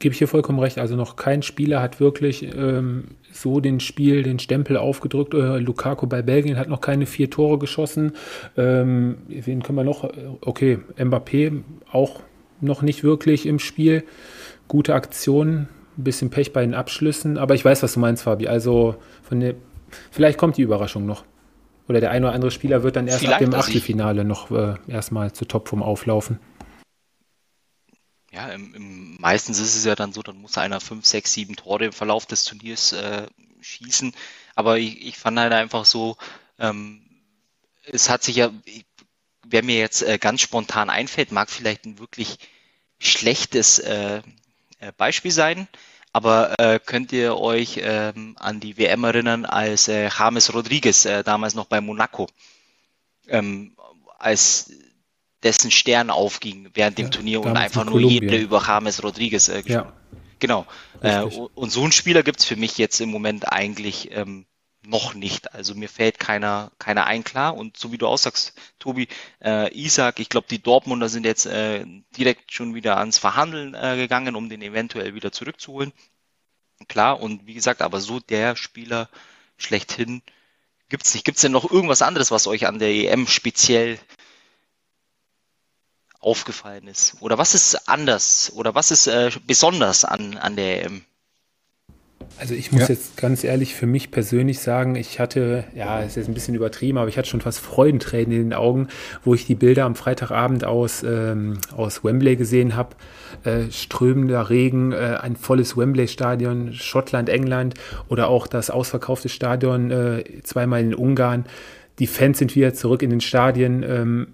Gebe ich hier vollkommen recht. Also noch kein Spieler hat wirklich ähm, so den Spiel, den Stempel aufgedrückt. Äh, Lukaku bei Belgien hat noch keine vier Tore geschossen. Ähm, wen können wir noch? Okay, Mbappé auch noch nicht wirklich im Spiel. Gute Aktionen, ein bisschen Pech bei den Abschlüssen. Aber ich weiß, was du meinst, Fabi. Also von der, vielleicht kommt die Überraschung noch. Oder der ein oder andere Spieler wird dann erst Vielleicht ab dem Achtelfinale noch äh, erstmal zu Topform auflaufen. Ja, im, im, meistens ist es ja dann so, dann muss einer fünf, sechs, sieben Tore im Verlauf des Turniers äh, schießen. Aber ich, ich fand halt einfach so, ähm, es hat sich ja, wer mir jetzt äh, ganz spontan einfällt, mag vielleicht ein wirklich schlechtes äh, äh Beispiel sein. Aber äh, könnt ihr euch ähm, an die WM erinnern, als äh, James Rodriguez äh, damals noch bei Monaco, ähm, als dessen Stern aufging während dem ja, Turnier und einfach nur jeder über James Rodriguez äh. Ja. Genau. Äh, und so einen Spieler gibt's für mich jetzt im Moment eigentlich ähm, noch nicht. Also mir fällt keiner, keiner ein klar. Und so wie du aussagst, Tobi, äh, Isaac, ich glaube, die Dortmunder sind jetzt äh, direkt schon wieder ans Verhandeln äh, gegangen, um den eventuell wieder zurückzuholen. Klar, und wie gesagt, aber so der Spieler schlechthin gibt's nicht. Gibt's denn noch irgendwas anderes, was euch an der EM speziell aufgefallen ist? Oder was ist anders? Oder was ist äh, besonders an, an der EM? Also ich muss ja. jetzt ganz ehrlich für mich persönlich sagen, ich hatte, ja, es ist jetzt ein bisschen übertrieben, aber ich hatte schon fast Freudentränen in den Augen, wo ich die Bilder am Freitagabend aus, ähm, aus Wembley gesehen habe. Äh, strömender Regen, äh, ein volles Wembley-Stadion, Schottland, England oder auch das ausverkaufte Stadion äh, zweimal in Ungarn. Die Fans sind wieder zurück in den Stadien. Ähm,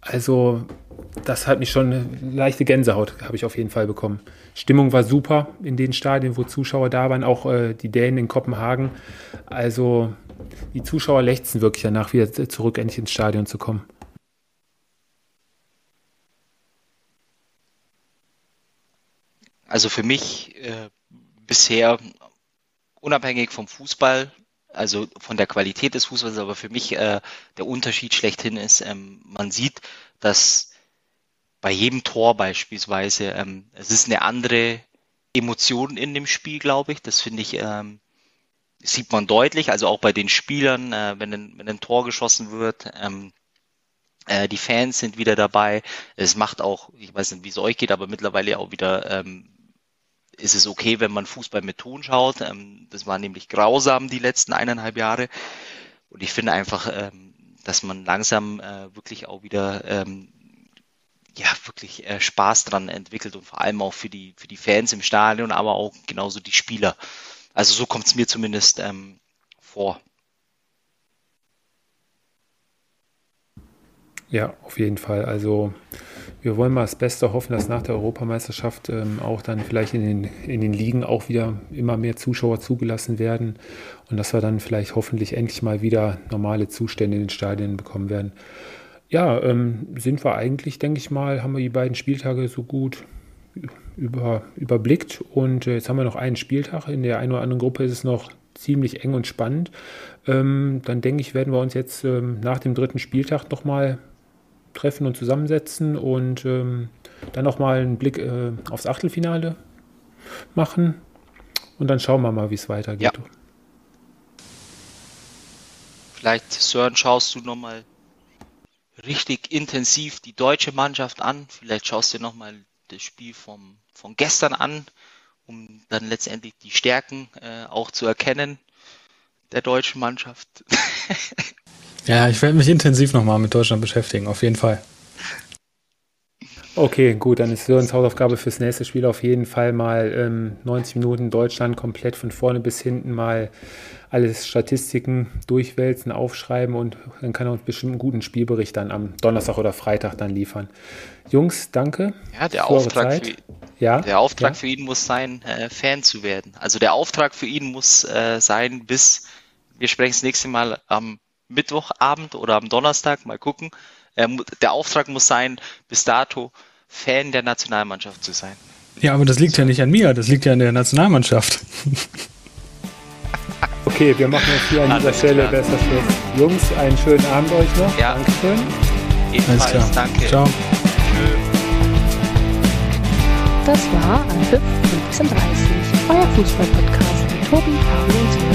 Also, das hat mich schon eine leichte Gänsehaut, habe ich auf jeden Fall bekommen. Stimmung war super in den Stadien, wo Zuschauer da waren, auch äh, die Dänen in Kopenhagen. Also, die Zuschauer lechzen wirklich danach, wieder zurück endlich ins Stadion zu kommen. Also für mich äh, bisher unabhängig vom Fußball, also von der Qualität des Fußballs, aber für mich äh, der Unterschied schlechthin ist, ähm, man sieht, dass bei jedem Tor beispielsweise, ähm, es ist eine andere Emotion in dem Spiel, glaube ich. Das finde ich, ähm, sieht man deutlich, also auch bei den Spielern, äh, wenn, ein, wenn ein Tor geschossen wird. Ähm, äh, die Fans sind wieder dabei. Es macht auch, ich weiß nicht, wie es euch geht, aber mittlerweile auch wieder ähm, ist es okay, wenn man Fußball mit Ton schaut. Ähm, das war nämlich grausam die letzten eineinhalb Jahre. Und ich finde einfach, ähm, dass man langsam äh, wirklich auch wieder ähm, ja wirklich äh, Spaß dran entwickelt und vor allem auch für die für die Fans im Stadion, aber auch genauso die Spieler. Also so kommt es mir zumindest vor. Ja, auf jeden Fall. Also wir wollen mal das Beste hoffen, dass nach der Europameisterschaft ähm, auch dann vielleicht in den, in den Ligen auch wieder immer mehr Zuschauer zugelassen werden und dass wir dann vielleicht hoffentlich endlich mal wieder normale Zustände in den Stadien bekommen werden. Ja, ähm, sind wir eigentlich, denke ich mal, haben wir die beiden Spieltage so gut über, überblickt und äh, jetzt haben wir noch einen Spieltag. In der einen oder anderen Gruppe ist es noch ziemlich eng und spannend. Ähm, dann denke ich, werden wir uns jetzt ähm, nach dem dritten Spieltag nochmal treffen und zusammensetzen und ähm, dann nochmal einen Blick äh, aufs Achtelfinale machen. Und dann schauen wir mal, wie es weitergeht. Ja. Vielleicht, Sören, schaust du nochmal richtig intensiv die deutsche Mannschaft an. Vielleicht schaust du dir nochmal das Spiel vom, von gestern an, um dann letztendlich die Stärken äh, auch zu erkennen der deutschen Mannschaft. (laughs) Ja, ich werde mich intensiv nochmal mit Deutschland beschäftigen, auf jeden Fall. Okay, gut, dann ist Sörens Hausaufgabe fürs nächste Spiel auf jeden Fall mal ähm, 90 Minuten Deutschland komplett von vorne bis hinten mal alles Statistiken durchwälzen, aufschreiben und dann kann er uns bestimmt einen guten Spielbericht dann am Donnerstag oder Freitag dann liefern. Jungs, danke. Ja, der Auftrag, für, ja? Der Auftrag ja? für ihn muss sein, äh, Fan zu werden. Also der Auftrag für ihn muss äh, sein, bis wir sprechen das nächste Mal am Mittwochabend oder am Donnerstag, mal gucken. Der Auftrag muss sein, bis dato Fan der Nationalmannschaft zu sein. Ja, aber das liegt ja nicht an mir, das liegt ja an der Nationalmannschaft. (laughs) okay, wir machen jetzt hier an dieser Stelle klar. besser Schluss. Jungs, einen schönen Abend euch noch. Ja. Dankeschön. Ebenfalls, danke. Ciao. Das war Anpfiff 1530, euer Fußballpodcast mit Tobi, Fabi und.